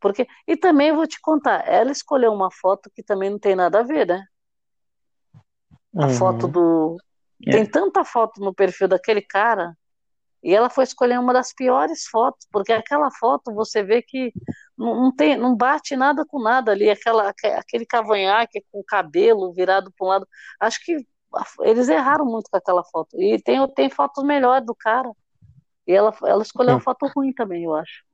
[SPEAKER 3] Porque, e também vou te contar, ela escolheu uma foto que também não tem nada a ver, né? A
[SPEAKER 2] Uhum.
[SPEAKER 3] foto do.
[SPEAKER 1] É.
[SPEAKER 3] Tem tanta foto no perfil daquele cara, e ela foi escolher uma das piores fotos, porque aquela foto você vê que não, tem, não bate nada com nada ali, aquela, aque- aquele cavanhaque com o cabelo virado para um lado. Acho que eles erraram muito com aquela foto. E tem, tem fotos melhores do cara. E ela, ela escolheu a
[SPEAKER 2] Hum.
[SPEAKER 3] foto ruim também, eu acho.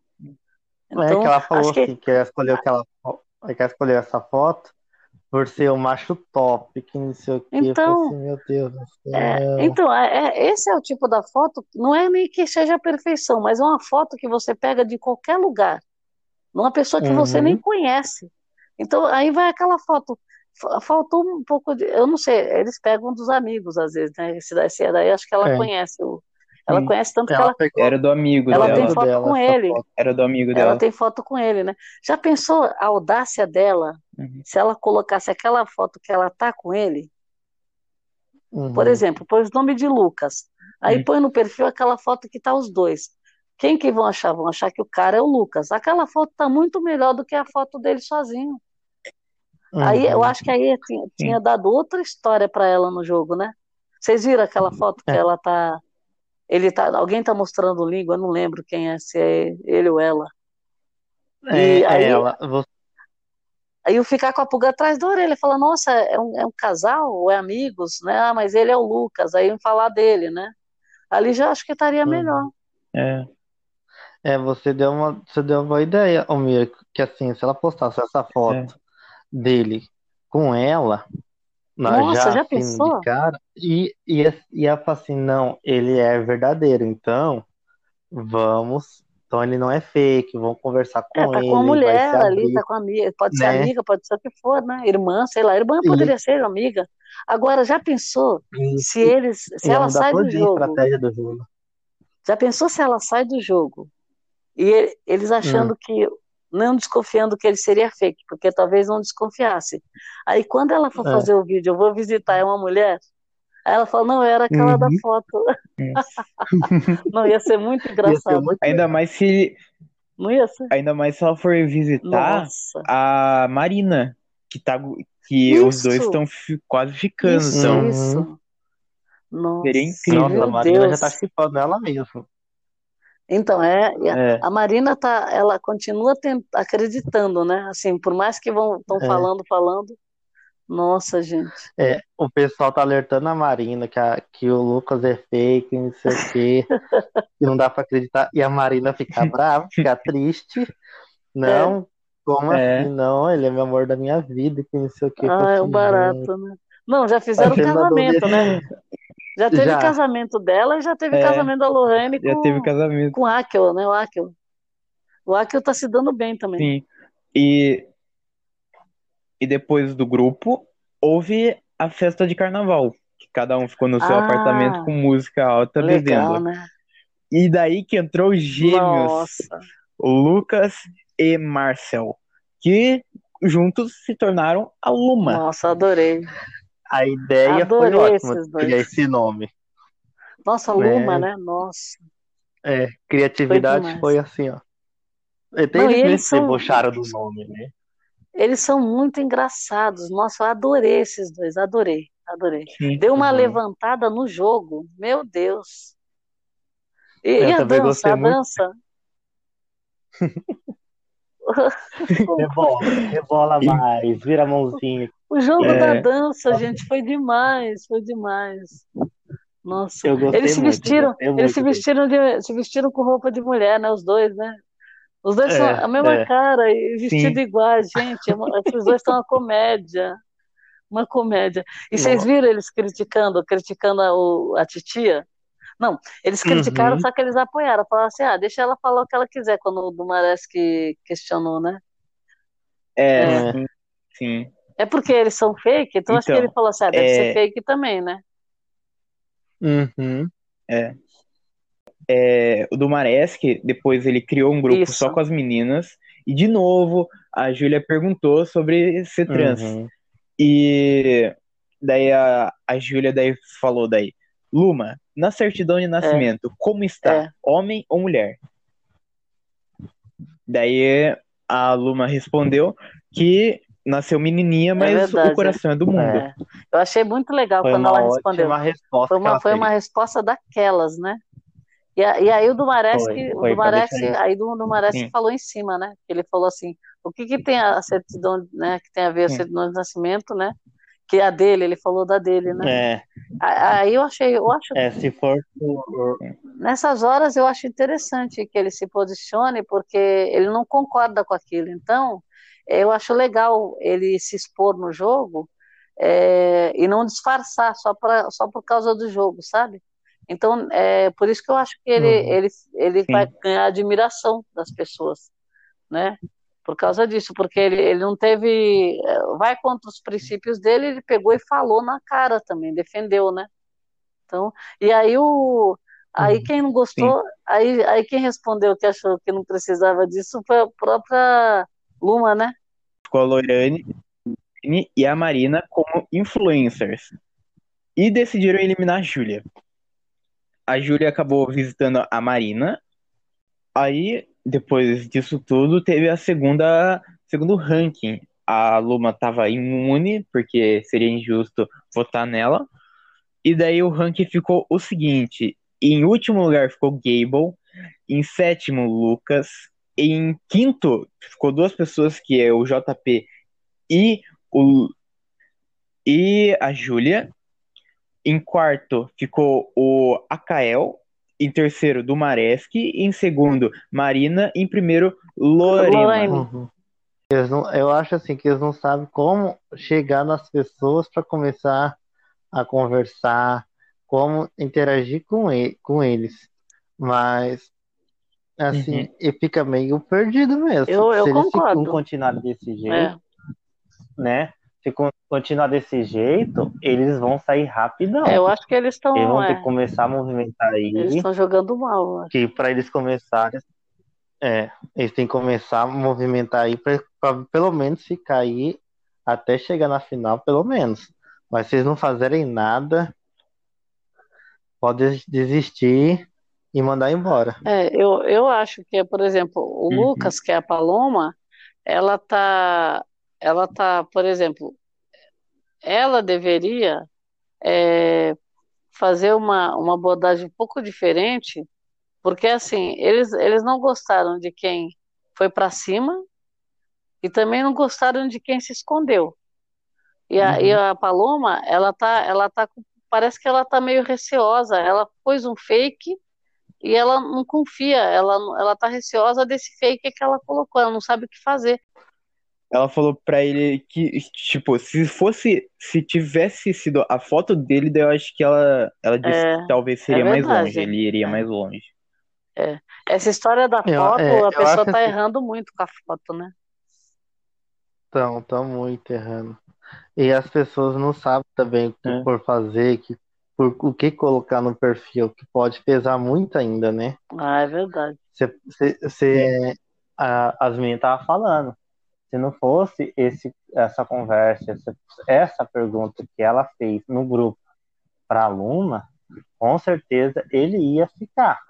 [SPEAKER 2] é que ela falou
[SPEAKER 3] acho que
[SPEAKER 2] assim, que ela escolheu aquela fo- que ela escolheu essa foto por ser o macho top, que não sei o falei
[SPEAKER 3] Então,
[SPEAKER 2] assim, meu Deus do
[SPEAKER 3] É,
[SPEAKER 2] céu.
[SPEAKER 3] então, é, é- esse é o tipo da foto, não é nem que seja a perfeição, mas é uma foto que você pega de qualquer lugar, numa pessoa que você
[SPEAKER 2] Uhum.
[SPEAKER 3] nem conhece. Então, aí vai aquela foto faltou um pouco de. Eu não sei, eles pegam dos amigos às vezes, né? Esse, esse daí acho que ela
[SPEAKER 2] É.
[SPEAKER 3] conhece. O, ela
[SPEAKER 1] Sim.
[SPEAKER 3] conhece tanto que
[SPEAKER 2] Ela
[SPEAKER 3] ela,
[SPEAKER 2] pegou
[SPEAKER 1] Era do amigo
[SPEAKER 3] ela
[SPEAKER 1] dela.
[SPEAKER 3] tem foto
[SPEAKER 2] dela,
[SPEAKER 3] com ele.
[SPEAKER 2] foto.
[SPEAKER 1] Era do amigo
[SPEAKER 3] Ela
[SPEAKER 1] dela.
[SPEAKER 3] tem foto com ele, né? Já pensou a audácia dela
[SPEAKER 1] Uhum.
[SPEAKER 3] se ela colocasse aquela foto que ela tá com ele? Por
[SPEAKER 2] Uhum.
[SPEAKER 3] exemplo, põe o nome de Lucas. Aí
[SPEAKER 1] Hum.
[SPEAKER 3] põe no perfil aquela foto que tá os dois. Quem que vão achar? Vão achar que o cara é o Lucas. Aquela foto tá muito melhor do que a foto dele sozinho. Aí eu
[SPEAKER 2] Uhum.
[SPEAKER 3] acho que aí tinha, tinha dado outra história para ela no jogo, né? Vocês viram aquela foto que
[SPEAKER 2] É.
[SPEAKER 3] ela tá. Ele tá. Alguém tá mostrando língua, eu não lembro quem é, se é ele ou ela.
[SPEAKER 2] É,
[SPEAKER 3] E aí-
[SPEAKER 2] ela. Você...
[SPEAKER 3] Aí eu ficar com a pulga atrás da orelha, falar, nossa, é um, é um casal ou é amigos, né? Ah, mas ele é o Lucas, aí eu falar dele, né? Ali já acho que estaria
[SPEAKER 2] Uhum.
[SPEAKER 3] melhor.
[SPEAKER 1] É.
[SPEAKER 2] É, você deu uma, você deu uma boa ideia, Almir, que assim, se ela postasse essa foto dele com ela, na-
[SPEAKER 3] Nossa, já
[SPEAKER 2] assim,
[SPEAKER 3] pensou?
[SPEAKER 2] cara, e ia, ia falar assim, não, ele é verdadeiro, então vamos, então ele não é fake, vamos conversar com
[SPEAKER 3] É, tá
[SPEAKER 2] ele,
[SPEAKER 3] com a mulher ali, tá com a amiga, pode ser
[SPEAKER 2] né?
[SPEAKER 3] amiga, pode ser o que for, né? Irmã, sei lá, irmã
[SPEAKER 2] E-
[SPEAKER 3] poderia ser amiga. Agora, já pensou
[SPEAKER 2] E-
[SPEAKER 3] se eles, se
[SPEAKER 2] ia
[SPEAKER 3] ela
[SPEAKER 2] mudar
[SPEAKER 3] sai do jogo?
[SPEAKER 2] do jogo.
[SPEAKER 3] Já pensou se ela sai do jogo? E ele- eles achando que, não desconfiando que ele seria fake, porque talvez não desconfiasse. Aí quando ela for
[SPEAKER 2] É.
[SPEAKER 3] fazer o vídeo, eu vou visitar, é uma mulher? Aí ela fala, não, era aquela da
[SPEAKER 2] Uhum.
[SPEAKER 3] foto. Não, ia ser muito <laughs>
[SPEAKER 2] Ia ser
[SPEAKER 3] engraçado.
[SPEAKER 2] muito
[SPEAKER 1] Ainda mais se,
[SPEAKER 3] Não ia ser?
[SPEAKER 1] ainda mais se ela for visitar
[SPEAKER 3] Nossa.
[SPEAKER 1] a Marina, que tá, que os dois estão quase ficando,
[SPEAKER 3] Isso,
[SPEAKER 1] então.
[SPEAKER 3] Isso. Nossa,
[SPEAKER 1] Seria incrível.
[SPEAKER 2] Nossa, a Marina
[SPEAKER 3] Deus.
[SPEAKER 2] já tá chipando ela mesmo.
[SPEAKER 3] Então, é, a,
[SPEAKER 1] É.
[SPEAKER 3] a Marina tá, ela continua tent- acreditando, né? Assim, por mais que vão estão
[SPEAKER 2] É.
[SPEAKER 3] falando, falando. Nossa, gente.
[SPEAKER 2] É, o pessoal tá alertando a Marina que, a- que o Lucas é fake, não sei o quê, que <laughs> não dá pra acreditar. E a Marina fica brava, fica <laughs> triste. Não, como
[SPEAKER 1] É.
[SPEAKER 2] assim? Não, ele é meu amor da minha vida, que não sei o quê.
[SPEAKER 3] Ah, é o
[SPEAKER 2] Assim,
[SPEAKER 3] barato, né? Não, já fizeram
[SPEAKER 2] mandou
[SPEAKER 3] casamento, né? Já teve
[SPEAKER 2] Já.
[SPEAKER 3] casamento dela e já teve
[SPEAKER 1] É.
[SPEAKER 3] casamento da Lorraine
[SPEAKER 1] Já
[SPEAKER 3] com,
[SPEAKER 1] teve casamento.
[SPEAKER 3] com o Akel, né? O Akel. O Akel tá se dando bem também.
[SPEAKER 1] Sim. E, e depois do grupo, houve a festa de carnaval. Que cada um ficou no seu
[SPEAKER 3] Ah,
[SPEAKER 1] apartamento com música alta
[SPEAKER 3] Legal,
[SPEAKER 1] bebendo.
[SPEAKER 3] né?
[SPEAKER 1] E daí que entrou os gêmeos,
[SPEAKER 3] Nossa.
[SPEAKER 1] Lucas e Marcel, que juntos se tornaram a Luma.
[SPEAKER 3] Nossa, adorei.
[SPEAKER 2] A ideia
[SPEAKER 3] Adorei
[SPEAKER 2] foi ótima criar esse nome.
[SPEAKER 3] Nossa,
[SPEAKER 2] É.
[SPEAKER 3] Luma, né? Nossa.
[SPEAKER 2] É, criatividade
[SPEAKER 3] demais.
[SPEAKER 2] foi assim, ó. Até
[SPEAKER 3] Não,
[SPEAKER 2] eles
[SPEAKER 3] eles
[SPEAKER 2] se
[SPEAKER 3] são-
[SPEAKER 2] debocharam do nome, né?
[SPEAKER 3] Eles são muito engraçados. Nossa, eu adorei esses dois, adorei, adorei.
[SPEAKER 1] Sim.
[SPEAKER 3] Deu uma levantada no jogo, meu Deus. E,
[SPEAKER 2] Eu
[SPEAKER 3] e a dança, a
[SPEAKER 2] muito.
[SPEAKER 3] dança. <laughs> <laughs>
[SPEAKER 2] Rebola, rebola mais, vira a mãozinha.
[SPEAKER 3] O jogo
[SPEAKER 1] É.
[SPEAKER 3] da dança, gente, foi demais, foi demais. Nossa, eles se
[SPEAKER 2] muito,
[SPEAKER 3] vestiram,
[SPEAKER 2] gostei
[SPEAKER 3] eles
[SPEAKER 2] muito
[SPEAKER 3] se vestiram de, se vestiram com roupa de mulher, né? Os dois, né? Os dois são
[SPEAKER 2] É,
[SPEAKER 3] a mesma
[SPEAKER 2] é.
[SPEAKER 3] cara e vestido
[SPEAKER 1] Sim.
[SPEAKER 3] iguais, gente. é uma- <laughs> Esses dois são uma comédia, uma comédia. E vocês viram eles criticando, criticando a, o- a titia? Não, eles criticaram,
[SPEAKER 2] Uhum.
[SPEAKER 3] só que eles apoiaram. Falaram assim, ah, deixa ela falar o que ela quiser, quando o Dumares que questionou, né?
[SPEAKER 1] É,
[SPEAKER 2] É.
[SPEAKER 1] sim.
[SPEAKER 3] É porque eles são fake, então, acho que
[SPEAKER 1] Então,
[SPEAKER 3] ele falou assim, ah, deve
[SPEAKER 1] é-
[SPEAKER 3] ser fake também, né?
[SPEAKER 2] Uhum.
[SPEAKER 1] É, o Dumaresque, depois ele criou um grupo
[SPEAKER 3] Isso.
[SPEAKER 1] só com as meninas. E de novo, a Júlia perguntou sobre ser trans.
[SPEAKER 2] Uhum.
[SPEAKER 1] E daí a, a Júlia daí falou daí, Luma, na certidão de nascimento, como está?
[SPEAKER 3] É.
[SPEAKER 1] Homem ou mulher? Daí a Luma respondeu que nasceu menininha, mas
[SPEAKER 3] verdade,
[SPEAKER 1] o coração é do mundo.
[SPEAKER 3] É. Eu achei muito legal
[SPEAKER 2] Foi
[SPEAKER 3] quando
[SPEAKER 2] uma
[SPEAKER 3] ela respondeu.
[SPEAKER 2] ótima resposta
[SPEAKER 3] Foi
[SPEAKER 2] que
[SPEAKER 3] uma,
[SPEAKER 2] ela
[SPEAKER 3] foi
[SPEAKER 2] fez.
[SPEAKER 3] uma resposta daquelas, né? E, a- e aí o Dumaresque,
[SPEAKER 2] Foi,
[SPEAKER 3] o
[SPEAKER 2] foi, deixar isso.
[SPEAKER 3] aí do
[SPEAKER 1] Sim.
[SPEAKER 3] falou em cima, né? Ele falou assim, o que que tem a certidão, né? Que tem a ver a certidão de nascimento, né? Que é a dele, ele falou da dele, né?
[SPEAKER 2] É,
[SPEAKER 3] Aí eu achei, eu acho,
[SPEAKER 2] é, se for
[SPEAKER 3] nessas horas eu acho interessante que ele se posicione, porque ele não concorda com aquilo. Então, eu acho legal ele se expor no jogo é, e não disfarçar só, pra, só por causa do jogo, sabe? Então, é por isso que eu acho que ele,
[SPEAKER 2] Uhum.
[SPEAKER 3] ele, ele
[SPEAKER 1] Sim.
[SPEAKER 3] vai ganhar admiração das pessoas, né? por causa disso, porque ele, ele não teve. Vai contra os princípios dele, ele pegou e falou na cara também, defendeu, né? Então, e aí o. Aí uhum. quem não gostou, aí, aí quem respondeu que achou que não precisava disso foi a própria Luma, né?
[SPEAKER 1] Ficou a Loirane e a Marina como influencers. E decidiram eliminar a Júlia. A Júlia acabou visitando a Marina. Aí, depois disso tudo, teve a segunda segundo ranking. A Luma estava imune, porque seria injusto votar nela. E daí o ranking ficou o seguinte: em último lugar ficou Gable, em sétimo Lucas, em quinto ficou duas pessoas que é o JP e o e a Júlia. Em quarto ficou o Akael, em terceiro do Maresk, em segundo Marina, em primeiro Lorena.
[SPEAKER 2] Uhum. Não, eu acho assim que eles não sabem como chegar nas pessoas para começar a conversar, como interagir com, ele, com eles. Mas, assim, uhum. ele fica meio perdido mesmo.
[SPEAKER 3] Eu, eu
[SPEAKER 2] Se
[SPEAKER 3] concordo.
[SPEAKER 2] eles continuar desse jeito, é. né? Se continuar desse jeito, eles vão sair rapidão.
[SPEAKER 3] É, eu acho que eles estão.
[SPEAKER 2] Eles vão
[SPEAKER 3] é.
[SPEAKER 2] ter que começar a movimentar aí.
[SPEAKER 3] Eles estão jogando mal.
[SPEAKER 2] Que para eles começarem. É, eles têm que começar a movimentar aí para pelo menos ficar aí até chegar na final, pelo menos. Mas se eles não fazerem nada, pode desistir e mandar embora.
[SPEAKER 3] É, eu, eu acho que, por exemplo, o uhum. Lucas, que é a Paloma, ela tá, ela tá, por exemplo, ela deveria é, fazer uma, uma abordagem um pouco diferente, porque assim, eles, eles não gostaram de quem foi para cima e também não gostaram de quem se escondeu. E a, uhum. e a Paloma, ela tá, ela tá, parece que ela tá meio receosa. Ela pôs um fake e ela não confia, ela, ela tá receosa desse fake que ela colocou, ela não sabe o que fazer.
[SPEAKER 1] Ela falou pra ele que, tipo, se fosse, se tivesse sido a foto dele, eu acho que ela, ela disse é, que talvez seria é mais longe, ele iria é. mais longe.
[SPEAKER 3] É. Essa história da foto, eu, é, a pessoa tá que... errando muito com a foto, né?
[SPEAKER 2] Estão, estão muito errando. E as pessoas não sabem também o que é. por fazer, que, por, o que colocar no perfil, que pode pesar muito ainda, né?
[SPEAKER 3] Ah, é verdade.
[SPEAKER 2] Você, a, as meninas estavam falando. Se não fosse esse, essa conversa, essa, essa pergunta que ela fez no grupo para a Luna, com certeza ele ia ficar.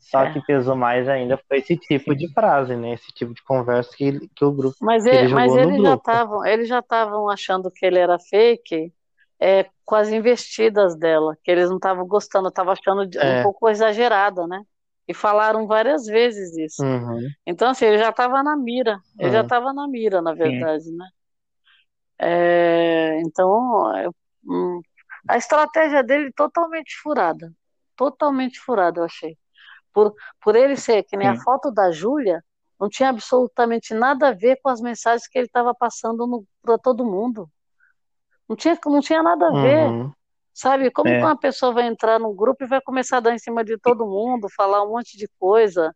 [SPEAKER 2] Só é. que pesou mais ainda foi esse tipo de frase, né? Esse tipo de conversa que, que o grupo.
[SPEAKER 3] Mas, ele, ele mas eles, já tavam, eles já estavam achando que ele era fake é, com as investidas dela, que eles não estavam gostando, estavam achando é. um pouco exagerada, né? E falaram várias vezes isso.
[SPEAKER 2] Uhum.
[SPEAKER 3] Então, assim, ele já estava na mira. Ele uhum. já estava na mira, na verdade, Sim. né? É, então, hum, a estratégia dele totalmente furada. Totalmente furada, eu achei por, por ele ser que nem Sim. a foto da Júlia, não tinha absolutamente nada a ver com as mensagens que ele estava passando para todo mundo. Não tinha, não tinha nada a ver. Uhum. Sabe? Como é. uma pessoa vai entrar num grupo e vai começar a dar em cima de todo mundo, falar um monte de coisa,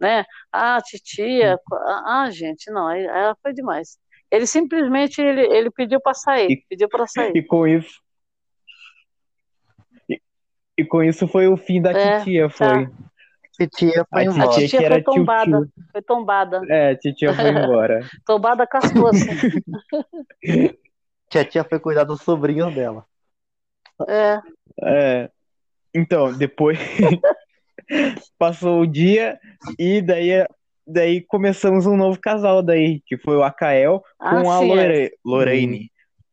[SPEAKER 3] né? Ah, titia, ah, ah gente, não, aí, aí foi demais. Ele simplesmente ele, ele pediu para sair, e, pediu para sair.
[SPEAKER 1] E com isso e, e, com isso foi o fim da é, titia, foi. Tá
[SPEAKER 2] titia foi a embora. A
[SPEAKER 3] titia foi tombada. Tio, Foi tombada.
[SPEAKER 1] É, a titia foi embora. <laughs>
[SPEAKER 3] tombada com as <laughs>
[SPEAKER 2] tia tia foi cuidar dos sobrinhos dela.
[SPEAKER 3] É.
[SPEAKER 1] É. Então, depois <laughs> passou o dia e daí, daí começamos um novo casal daí, que foi o Akael ah, com a Lore, é. Lorraine, hum.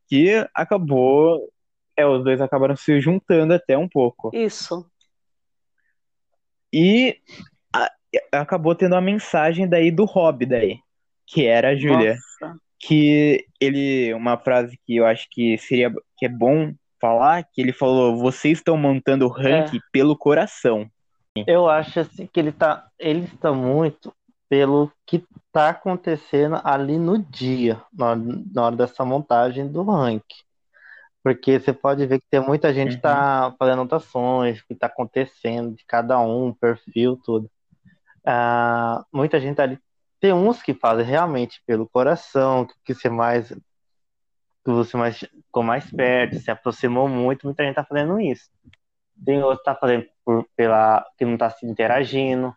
[SPEAKER 1] que acabou, é, os dois acabaram se juntando até um pouco.
[SPEAKER 3] Isso.
[SPEAKER 1] E a, acabou tendo a mensagem daí do Rob daí, que era a Júlia. Que ele, uma frase que eu acho que seria que é bom falar, que ele falou, vocês estão montando o ranking é. pelo coração.
[SPEAKER 2] Eu acho assim que ele tá, eles estão muito pelo que tá acontecendo ali no dia, na hora, na hora dessa montagem do ranking. Porque você pode ver que tem muita gente que está uhum. fazendo anotações, o que está acontecendo de cada um, perfil, tudo. Uh, muita gente ali tem uns que fazem realmente pelo coração, que você mais que você mais, ficou mais perto, se aproximou muito, muita gente tá fazendo isso. Tem outros que tá fazendo por, pela que não tá se interagindo,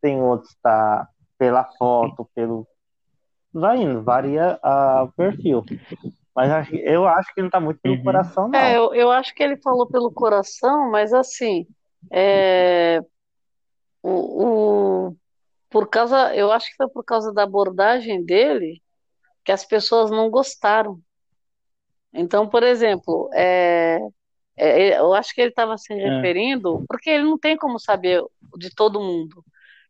[SPEAKER 2] tem outros que tá pela foto, pelo vai indo, varia a, o perfil. Mas eu acho que não tá muito pelo uhum. coração, não.
[SPEAKER 3] É, eu, eu acho que ele falou pelo coração, mas assim, é, o, o, por causa, eu acho que foi por causa da abordagem dele que as pessoas não gostaram. Então, por exemplo, é, é, eu acho que ele estava se é. referindo, porque ele não tem como saber de todo mundo.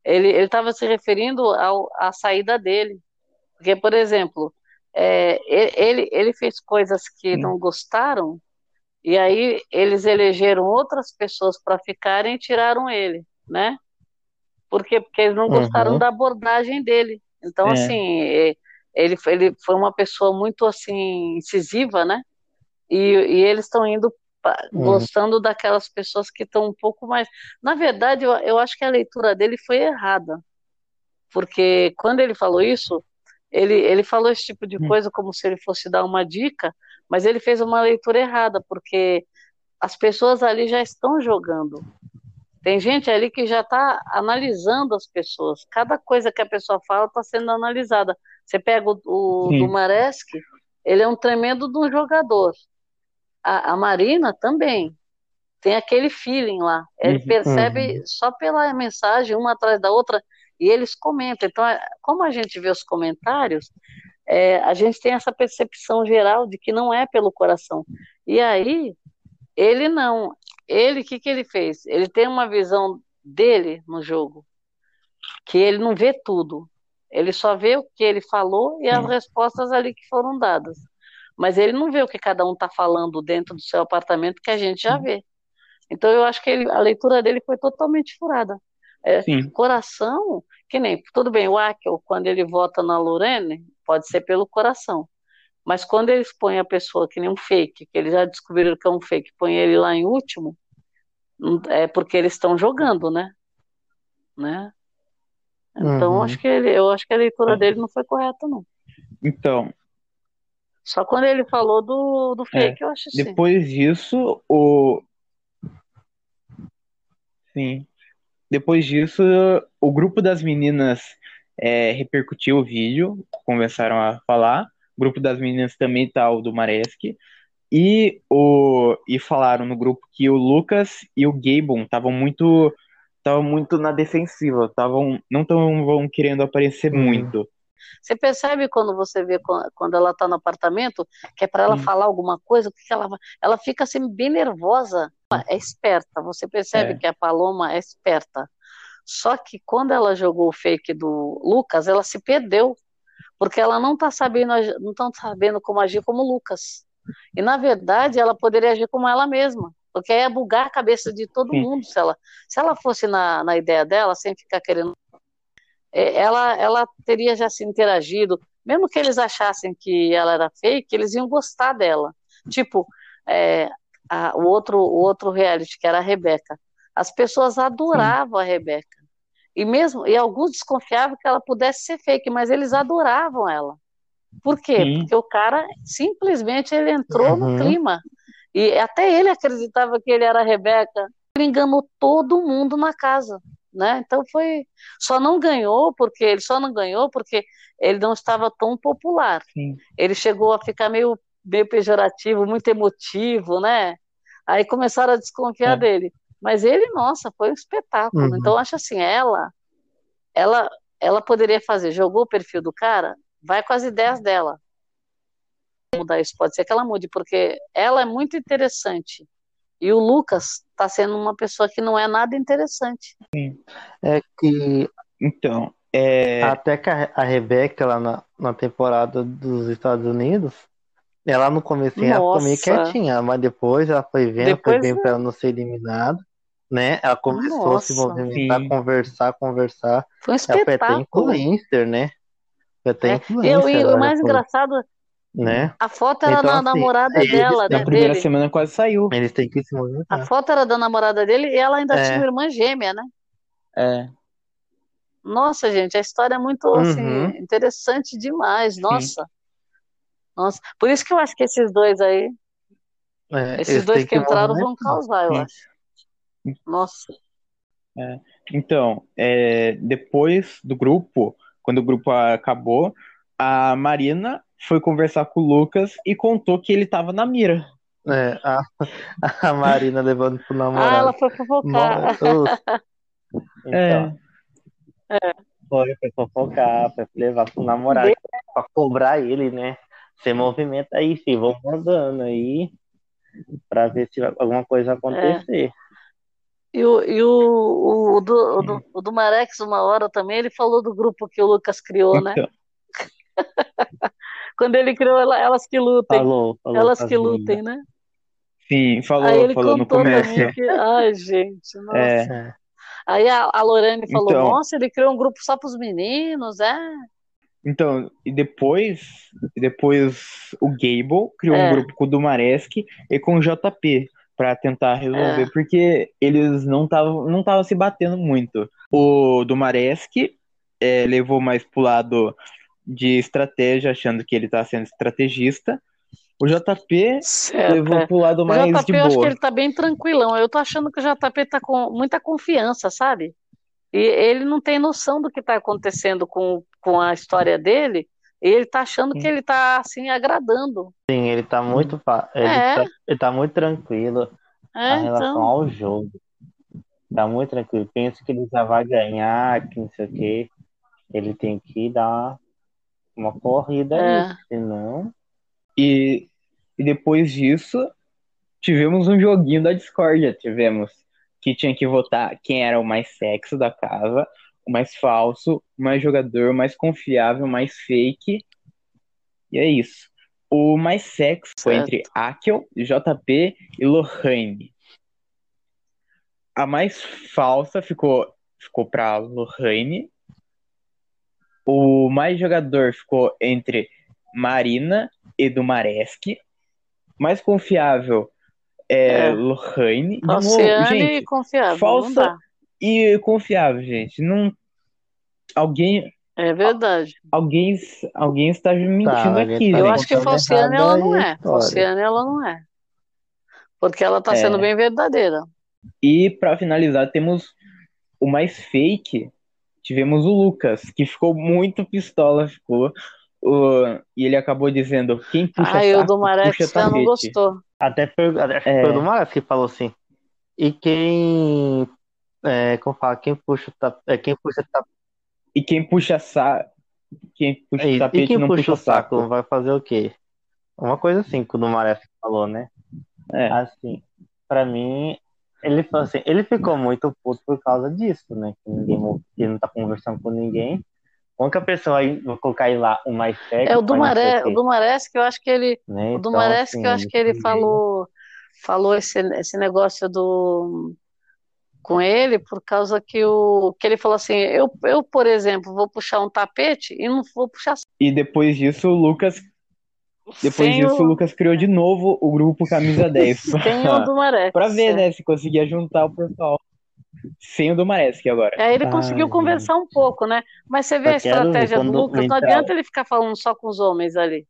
[SPEAKER 3] Ele estava se referindo ao, à saída dele. Porque, por exemplo, é, ele, ele fez coisas que não gostaram, e aí eles elegeram outras pessoas para ficarem e tiraram ele, né? Por quê? Porque eles não gostaram uhum. da abordagem dele. Então, é. assim, ele, ele foi uma pessoa muito, assim, incisiva, né? E, e eles estão indo uhum. gostando daquelas pessoas que estão um pouco mais. Na verdade, eu, eu acho que a leitura dele foi errada. Porque quando ele falou isso, ele, ele falou esse tipo de hum. coisa como se ele fosse dar uma dica, mas ele fez uma leitura errada, porque as pessoas ali já estão jogando. Tem gente ali que já está analisando as pessoas. Cada coisa que a pessoa fala está sendo analisada. Você pega o, o Dumaresque, ele é um tremendo de um jogador. A, a, Marina também. Tem aquele feeling lá. Ele uhum. percebe uhum. só pela mensagem, uma atrás da outra, e eles comentam. Então, é, como a gente vê os comentários, é, a gente tem essa percepção geral de que não é pelo coração. E aí, ele não. Ele, o que, que ele fez? Ele tem uma visão dele no jogo, que ele não vê tudo. Ele só vê o que ele falou e as respostas ali que foram dadas. Mas ele não vê o que cada um está falando dentro do seu apartamento, que a gente já vê. Então eu acho que ele, a leitura dele foi totalmente furada. É, coração, que nem, tudo bem, o Akel, quando ele vota na Lorene, pode ser pelo coração. Mas quando eles põem a pessoa que nem um fake, que eles já descobriram que é um fake, põe ele lá em último, é porque eles estão jogando, né? né? Então uhum. acho que ele, eu acho que a leitura é. dele não foi correta, não.
[SPEAKER 1] Então.
[SPEAKER 3] Só quando ele falou do, do fake, é. eu acho
[SPEAKER 1] assim. Depois disso, o. Sim. Depois disso, o grupo das meninas é, repercutiu o vídeo, começaram a falar. O grupo das meninas também tá o do Mareski. E, o, e falaram no grupo que o Lucas e o Gabon estavam muito estavam muito na defensiva, estavam não estavam querendo aparecer uhum. muito.
[SPEAKER 3] Você percebe quando você vê quando ela está no apartamento, que é para ela falar alguma coisa, que ela ela fica assim bem nervosa é esperta, você percebe é. que a Paloma é esperta. Só que quando ela jogou o fake do Lucas, ela se perdeu, porque ela não está sabendo, não tá sabendo como agir como Lucas. E na verdade ela poderia agir como ela mesma, porque ia bugar a cabeça de todo Sim. mundo se ela, se ela fosse na, na ideia dela, sem ficar querendo. É, ela, ela teria já se interagido, mesmo que eles achassem que ela era fake, eles iam gostar dela. Tipo, é, a, o, outro, o outro reality, que era a Rebeca. As pessoas adoravam Sim. a Rebeca. E mesmo e alguns desconfiavam que ela pudesse ser fake, mas eles adoravam ela. Por quê? Sim. Porque o cara simplesmente ele entrou uhum. no clima. E até ele acreditava que ele era a Rebeca. Ele enganou todo mundo na casa. Né? Então foi. Só não ganhou porque ele só não ganhou porque ele não estava tão popular. Sim. Ele chegou a ficar meio, meio pejorativo, muito emotivo, né? Aí começaram a desconfiar é. dele. Mas ele, nossa, foi um espetáculo. Uhum. Então, acho assim, ela, ela, ela poderia fazer, jogou o perfil do cara, vai com as ideias dela. Mudar isso, pode ser que ela mude, porque ela é muito interessante. E o Lucas está sendo uma pessoa que não é nada interessante.
[SPEAKER 2] Sim. É que.
[SPEAKER 1] Então. É...
[SPEAKER 2] Até que a Rebeca, lá na, na temporada dos Estados Unidos, ela no começo ela ficou meio quietinha, mas depois ela foi vendo, depois foi bem é. pra ela não ser eliminada, né? Ela começou Nossa, a se movimentar, sim. conversar, conversar.
[SPEAKER 3] Foi um espetáculo. Ela foi até
[SPEAKER 2] influencer, né? Foi até
[SPEAKER 3] é. Eu, e o mais foi. engraçado, né? A foto era então, da assim, namorada dela, né?
[SPEAKER 1] Na primeira dele. semana quase saiu.
[SPEAKER 2] Eles têm que se movimentar.
[SPEAKER 3] A foto era da namorada dele e ela ainda é. tinha uma irmã gêmea, né?
[SPEAKER 1] É.
[SPEAKER 3] Nossa, gente, a história é muito assim,
[SPEAKER 2] Uhum.
[SPEAKER 3] interessante demais. Nossa. Nossa. Por isso que eu acho que esses dois aí,
[SPEAKER 2] É,
[SPEAKER 3] esses
[SPEAKER 2] eles
[SPEAKER 3] dois que entraram vão causar, eu
[SPEAKER 1] Sim.
[SPEAKER 3] acho. Nossa.
[SPEAKER 1] Então, é, depois do grupo, quando o grupo acabou, a Marina foi conversar com o Lucas e contou que ele tava na mira.
[SPEAKER 2] É, a, a Marina levando pro
[SPEAKER 3] Ah,
[SPEAKER 2] namorado.
[SPEAKER 3] ela foi fofocar.
[SPEAKER 2] Nossa. <laughs>
[SPEAKER 1] É.
[SPEAKER 2] Então, foi, foi fofocar, foi levar pro namorado pra cobrar ele, né? Você movimenta aí, filho, vamos mandando aí pra ver se alguma coisa acontecer.
[SPEAKER 3] E o, e o, o, o do, o, do, o do Marex, uma hora também, ele falou do grupo que o Lucas criou, né?
[SPEAKER 1] Então, <laughs>
[SPEAKER 3] Quando ele criou ela- Elas que Lutem.
[SPEAKER 2] Falou, falou
[SPEAKER 3] Elas que lutem, né?
[SPEAKER 1] sim, falou,
[SPEAKER 3] Aí ele
[SPEAKER 1] falou no
[SPEAKER 3] contou pra
[SPEAKER 1] começo.
[SPEAKER 3] que. Ai, gente, <laughs> nossa.
[SPEAKER 1] É,
[SPEAKER 2] É.
[SPEAKER 3] Aí a, a Lorene falou:
[SPEAKER 1] Então.
[SPEAKER 3] Nossa, ele criou um grupo só pros meninos, é?
[SPEAKER 1] então, e depois, depois o Gable criou
[SPEAKER 3] É.
[SPEAKER 1] um grupo com o Dumaresque e com o JP pra tentar resolver,
[SPEAKER 3] É.
[SPEAKER 1] porque eles não estavam não tavam se batendo muito. O Dumaresque é, levou mais pro lado de estratégia, achando que ele tá sendo estrategista. O JP
[SPEAKER 3] Certo.
[SPEAKER 1] levou
[SPEAKER 3] é.
[SPEAKER 1] pro lado
[SPEAKER 3] O
[SPEAKER 1] mais
[SPEAKER 3] JP,
[SPEAKER 1] de
[SPEAKER 3] eu acho que
[SPEAKER 1] boa.
[SPEAKER 3] ele tá bem tranquilão. Eu tô achando que o JP tá com muita confiança, sabe? E ele não tem noção do que tá acontecendo com, com a história dele. E ele tá achando que ele tá, assim, agradando.
[SPEAKER 2] Sim, ele tá muito, ele
[SPEAKER 3] É.
[SPEAKER 2] tá, ele tá muito tranquilo
[SPEAKER 3] É,
[SPEAKER 2] em relação
[SPEAKER 3] então.
[SPEAKER 2] ao jogo. Tá muito tranquilo. Pensa que ele já vai ganhar, que não sei o quê. Ele tem que dar uma corrida
[SPEAKER 3] É.
[SPEAKER 2] aí, senão.
[SPEAKER 1] E, e depois disso, tivemos um joguinho da discórdia. Tivemos que tinha que votar quem era o mais sexo da casa, mais falso, o mais jogador, o mais confiável, mais fake. E é isso. O mais sexo foi entre Akel, JP e Lohane. A mais falsa ficou, ficou pra Lohane. O mais jogador ficou entre Marina e Dumaresque. Mais confiável é,
[SPEAKER 3] É.
[SPEAKER 1] Lohane. De novo,
[SPEAKER 3] Falciane e
[SPEAKER 1] gente,
[SPEAKER 3] confiável.
[SPEAKER 1] Falsa. E confiável, gente. Não, alguém,
[SPEAKER 3] É verdade.
[SPEAKER 1] alguém, alguém está mentindo
[SPEAKER 2] alguém
[SPEAKER 1] aqui,
[SPEAKER 2] tá
[SPEAKER 3] Eu acho que Falciane ela não é. Falciane ela não é. Porque ela tá
[SPEAKER 1] É.
[SPEAKER 3] sendo bem verdadeira.
[SPEAKER 1] E para finalizar, temos o mais fake. Tivemos o Lucas, que ficou muito pistola, ficou. O- e ele acabou dizendo: quem puxa
[SPEAKER 3] o
[SPEAKER 1] saco,
[SPEAKER 3] do Marex
[SPEAKER 1] puxa
[SPEAKER 3] já não gostou.
[SPEAKER 2] Até per- que
[SPEAKER 1] É.
[SPEAKER 2] foi o do Maras que falou assim. E quem. É, como fala? Quem puxa é, quem puxa.
[SPEAKER 1] E quem puxa saco, quem puxa
[SPEAKER 2] E
[SPEAKER 1] tapete
[SPEAKER 2] quem
[SPEAKER 1] não
[SPEAKER 2] puxa
[SPEAKER 1] puxa
[SPEAKER 2] o saco
[SPEAKER 1] saco.
[SPEAKER 2] vai fazer o quê? Uma coisa assim que o Maras falou, né?
[SPEAKER 1] É.
[SPEAKER 2] Assim, pra mim, ele falou assim, ele ficou muito puto por causa disso, né? Que ninguém, que ele não tá conversando com ninguém. A única pessoa aí, vou colocar aí lá, o mais sexy,
[SPEAKER 3] É o do
[SPEAKER 2] mas não sei
[SPEAKER 3] Maré,
[SPEAKER 2] quê,
[SPEAKER 3] o do Marés que eu acho que ele,
[SPEAKER 2] né?
[SPEAKER 3] o do
[SPEAKER 2] Então, assim,
[SPEAKER 3] que eu acho que ele falou, falou esse, esse negócio do com ele por causa que o que ele falou assim, eu, eu por exemplo vou puxar um tapete e não vou puxar
[SPEAKER 1] E depois disso, o Lucas. Depois
[SPEAKER 3] sem
[SPEAKER 1] disso, o
[SPEAKER 3] o,
[SPEAKER 1] Lucas criou de novo o grupo Camisa 10. <laughs>
[SPEAKER 3] sem o do Marés. <laughs>
[SPEAKER 1] Pra ver, né, se conseguia juntar o pessoal. Sem o do Mareski agora.
[SPEAKER 3] Aí ele
[SPEAKER 2] Ai,
[SPEAKER 3] conseguiu conversar um pouco, né? Mas você vê
[SPEAKER 2] Eu
[SPEAKER 3] a estratégia do Lucas, não adianta ele ficar falando só com os homens ali.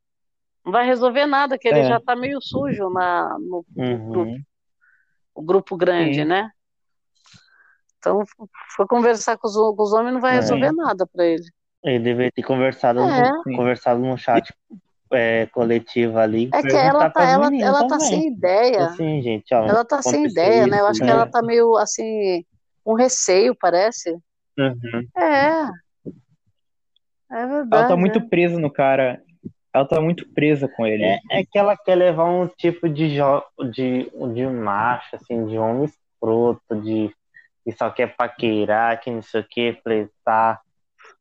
[SPEAKER 3] Não vai resolver nada, que ele
[SPEAKER 1] É.
[SPEAKER 3] já tá meio sujo na, no
[SPEAKER 2] Uhum.
[SPEAKER 3] o grupo grande,
[SPEAKER 1] Sim.
[SPEAKER 3] né? Então, foi conversar com os, com os homens não vai
[SPEAKER 2] É.
[SPEAKER 3] resolver nada pra ele.
[SPEAKER 2] Ele deveria ter conversado,
[SPEAKER 3] É.
[SPEAKER 2] no, conversado no chat é, coletivo ali.
[SPEAKER 3] É que ela tá, ela, ela tá sem ideia.
[SPEAKER 2] Assim, gente, ó,
[SPEAKER 3] Ela tá sem ideia, né? Eu
[SPEAKER 2] isso,
[SPEAKER 3] acho que
[SPEAKER 2] né?
[SPEAKER 3] ela tá meio assim, com receio, parece.
[SPEAKER 2] Uhum.
[SPEAKER 3] É. É verdade.
[SPEAKER 1] Ela tá
[SPEAKER 3] é.
[SPEAKER 1] muito presa no cara. Ela tá muito presa com ele.
[SPEAKER 2] É, é que ela quer levar um tipo de, jo de, de macho, assim, de homem escroto, de que só quer paquerar, que não sei o que, flertar,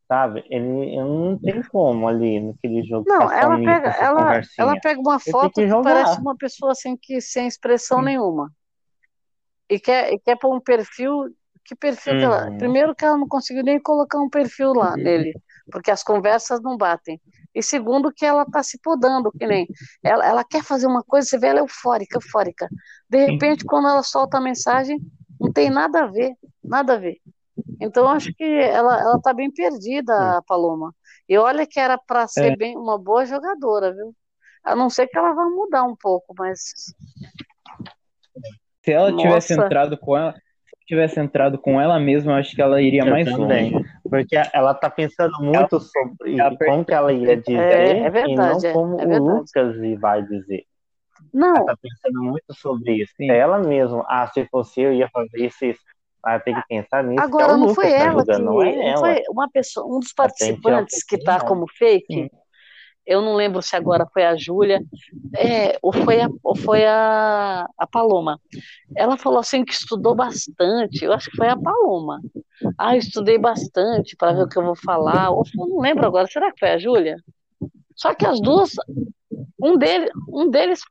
[SPEAKER 2] sabe? Ele, não tem como ali naquele jogo.
[SPEAKER 3] Não, ela pega, ela, ela pega uma foto
[SPEAKER 2] que
[SPEAKER 3] que parece uma pessoa assim que sem expressão
[SPEAKER 1] Sim.
[SPEAKER 3] nenhuma. E quer, e quer pôr um perfil. Que perfil que ela.
[SPEAKER 2] Uhum.
[SPEAKER 3] Primeiro que ela não conseguiu nem colocar um perfil lá <laughs> nele, porque as conversas não batem. E segundo que ela tá se podando, que nem. Ela, ela quer fazer uma coisa, você vê ela é eufórica, eufórica. De repente, quando ela solta a mensagem, não tem nada a ver, nada a ver. Então acho que ela, ela tá bem perdida, a Paloma. E olha que era para ser
[SPEAKER 1] É.
[SPEAKER 3] bem uma boa jogadora, viu? A não ser que ela vá mudar um pouco, mas
[SPEAKER 1] Se ela tivesse
[SPEAKER 3] Nossa.
[SPEAKER 1] entrado com ela, se tivesse entrado com ela mesma, acho que ela iria
[SPEAKER 2] Eu
[SPEAKER 1] mais
[SPEAKER 2] também.
[SPEAKER 1] longe.
[SPEAKER 2] Porque ela tá pensando muito sobre
[SPEAKER 1] ela
[SPEAKER 2] como que ela ia dizer
[SPEAKER 3] É, é
[SPEAKER 2] e
[SPEAKER 3] verdade,
[SPEAKER 2] não
[SPEAKER 3] é,
[SPEAKER 2] como
[SPEAKER 3] é
[SPEAKER 2] o. Lucas vai dizer.
[SPEAKER 3] Não,
[SPEAKER 2] Ela tá pensando muito sobre isso.
[SPEAKER 1] Sim.
[SPEAKER 2] Ela mesma, ah, se fosse eu ia fazer isso, isso. Ela tem que pensar nisso. é
[SPEAKER 3] agora
[SPEAKER 2] o
[SPEAKER 3] não
[SPEAKER 2] Lucas
[SPEAKER 3] foi
[SPEAKER 2] tá
[SPEAKER 3] ela que
[SPEAKER 2] não é ela.
[SPEAKER 3] foi uma pessoa, um dos participantes que
[SPEAKER 2] pouquinho,
[SPEAKER 3] tá
[SPEAKER 2] não.
[SPEAKER 3] como fake.
[SPEAKER 1] Sim.
[SPEAKER 3] Eu não lembro se agora foi a Júlia, é, ou foi a, ou foi a, a Paloma. Ela falou assim que estudou bastante. Eu acho que foi a Paloma. Ah, eu estudei bastante para ver o que eu vou falar. Ou foi- não lembro agora. Será que foi a Júlia? Só que as duas, um deles, um deles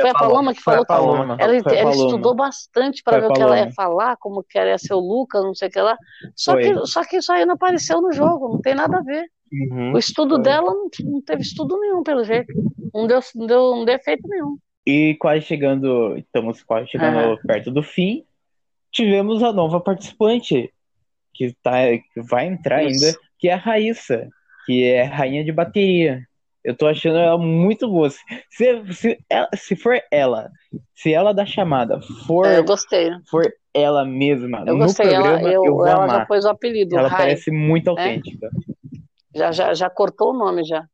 [SPEAKER 3] foi a Paloma que
[SPEAKER 2] Foi a
[SPEAKER 3] falou que
[SPEAKER 2] Paloma.
[SPEAKER 3] ela,
[SPEAKER 1] Foi a
[SPEAKER 3] ela
[SPEAKER 1] Paloma.
[SPEAKER 3] estudou bastante para
[SPEAKER 1] Foi
[SPEAKER 3] ver o que ela ia
[SPEAKER 1] Paloma.
[SPEAKER 3] falar, como que ela ia ser o Lucas, não sei o que lá. Só
[SPEAKER 1] Foi.
[SPEAKER 3] que, só que isso aí não apareceu no jogo, não tem nada a ver.
[SPEAKER 2] Uhum.
[SPEAKER 3] O estudo
[SPEAKER 1] Foi.
[SPEAKER 3] dela não, não teve estudo nenhum, pelo jeito. Não deu, não deu, não deu efeito nenhum.
[SPEAKER 1] E quase chegando, estamos quase chegando
[SPEAKER 3] Aham.
[SPEAKER 1] perto do fim, tivemos a nova participante, que, tá, que vai entrar
[SPEAKER 3] Isso.
[SPEAKER 1] ainda, que é a Raíssa, que é rainha de bateria. Eu tô achando ela muito boa. Se, se, ela- se for ela, se ela da chamada for,
[SPEAKER 3] É, eu gostei.
[SPEAKER 1] for ela mesma
[SPEAKER 3] Eu gostei. Ela,
[SPEAKER 1] programa, eu,
[SPEAKER 3] eu,
[SPEAKER 1] vou
[SPEAKER 3] ela
[SPEAKER 1] amar.
[SPEAKER 3] já pôs o apelido,
[SPEAKER 1] Ela
[SPEAKER 3] Rai.
[SPEAKER 1] parece muito autêntica.
[SPEAKER 3] Já, já, já cortou o nome já.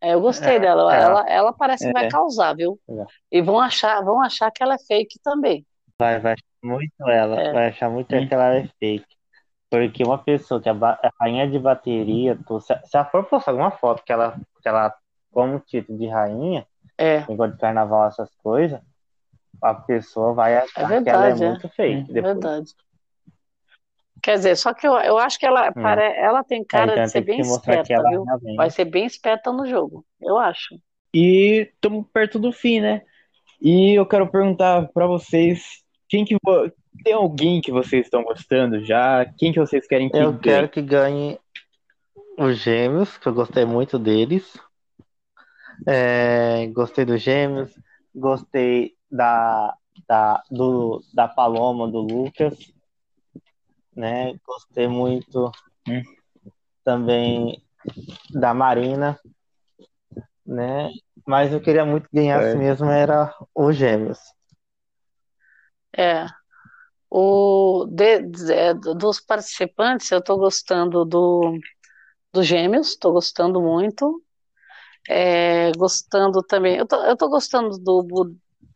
[SPEAKER 3] É, eu gostei
[SPEAKER 2] É,
[SPEAKER 3] dela.
[SPEAKER 2] é.
[SPEAKER 3] Ela, ela parece que vai
[SPEAKER 1] É.
[SPEAKER 3] causar, viu? E vão achar, vão achar que ela é fake também.
[SPEAKER 2] Vai, vai achar muito ela, vai achar muito que ela é fake. Porque uma pessoa que é rainha de bateria, se, se ela for postar alguma foto que ela, que ela como título de rainha,
[SPEAKER 3] É,
[SPEAKER 2] negócio de carnaval, essas coisas, a pessoa vai achar que ela é
[SPEAKER 3] verdade, é.
[SPEAKER 2] muito fake.
[SPEAKER 1] Hum,
[SPEAKER 3] é verdade. Quer dizer, só que eu, eu acho que ela, pare, ela tem
[SPEAKER 2] Aí,
[SPEAKER 3] cara
[SPEAKER 2] então
[SPEAKER 3] de ser bem esperta, viu?
[SPEAKER 2] realmente.
[SPEAKER 3] Vai ser bem esperta no jogo, eu acho.
[SPEAKER 1] E estamos perto do fim, né? E eu quero perguntar pra vocês, quem que vo- tem alguém que vocês estão gostando já? Quem que vocês querem que
[SPEAKER 2] Eu
[SPEAKER 1] ganhe?
[SPEAKER 2] quero que ganhe os Gêmeos, que eu gostei muito deles. É, gostei dos Gêmeos, gostei da, da, do, da Paloma, do Lucas, né? Gostei muito
[SPEAKER 1] Hum.
[SPEAKER 2] também da Marina, né? Mas eu queria muito que ganhasse
[SPEAKER 1] É.
[SPEAKER 2] mesmo era os Gêmeos.
[SPEAKER 3] É. O, de- de- é, dos participantes, eu estou gostando do, dos Gêmeos, estou gostando muito. É, gostando também. Eu tô, eu tô gostando do,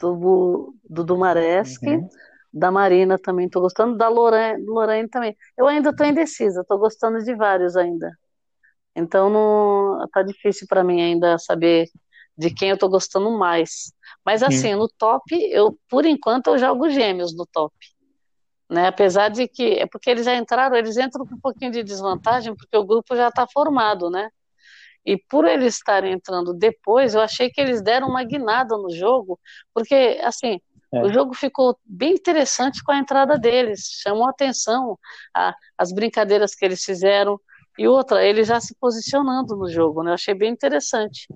[SPEAKER 3] do, Bu- do Dumaresque,
[SPEAKER 1] Uhum.
[SPEAKER 3] da Marina também estou gostando, da Lorraine, Lorraine também. Eu ainda estou indecisa, estou gostando de vários ainda. Então não tá difícil para mim ainda saber de quem eu estou gostando mais. Mas assim, no top, eu por enquanto eu jogo Gêmeos no top. Né? Apesar de que é porque eles já entraram, eles entram com um pouquinho de desvantagem porque o grupo já está formado, né? E por eles estarem entrando depois, eu achei que eles deram uma guinada no jogo, porque assim,
[SPEAKER 1] É.
[SPEAKER 3] o jogo ficou bem interessante com a entrada deles, chamou atenção a- as brincadeiras que eles fizeram. E outra, eles já se posicionando no jogo, né? Eu achei bem interessante.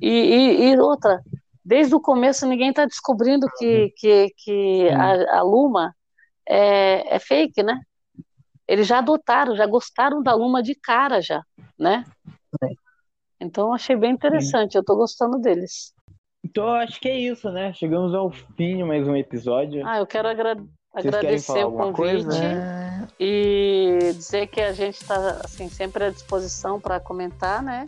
[SPEAKER 3] E, e- e outra, desde o começo ninguém está descobrindo que, que, que a, a Luma é, é fake, né? Eles já adotaram, já gostaram da Luma de cara já, né? Então eu achei bem interessante, eu tô gostando deles.
[SPEAKER 1] Então eu acho que é isso, né? Chegamos ao fim de mais um episódio.
[SPEAKER 3] Ah, eu quero agra-
[SPEAKER 1] Vocês
[SPEAKER 3] agradecer o convite
[SPEAKER 1] coisa?
[SPEAKER 2] É,
[SPEAKER 3] e dizer que a gente está assim, sempre à disposição para comentar, né?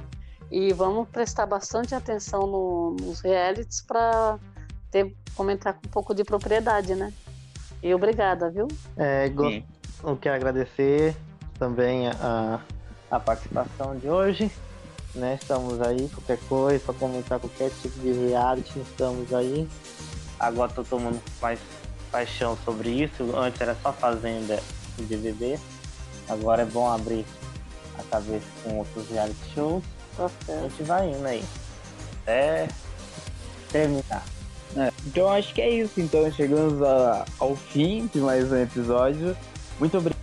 [SPEAKER 3] E vamos prestar bastante atenção no- nos realities para comentar com um pouco de propriedade, né? E obrigada, viu?
[SPEAKER 2] É, go- eu quero agradecer também a, a participação de hoje. Né? Estamos aí, qualquer coisa, para comentar qualquer tipo de reality, estamos aí. Agora estou tomando mais paixão sobre isso. Antes era só Fazenda e BBB. Agora é bom abrir a cabeça com outros reality shows.
[SPEAKER 3] Tá
[SPEAKER 2] A gente vai indo aí. Até terminar.
[SPEAKER 1] É, Então acho que é isso. Então chegamos a- ao fim de mais um episódio. Muito obrigado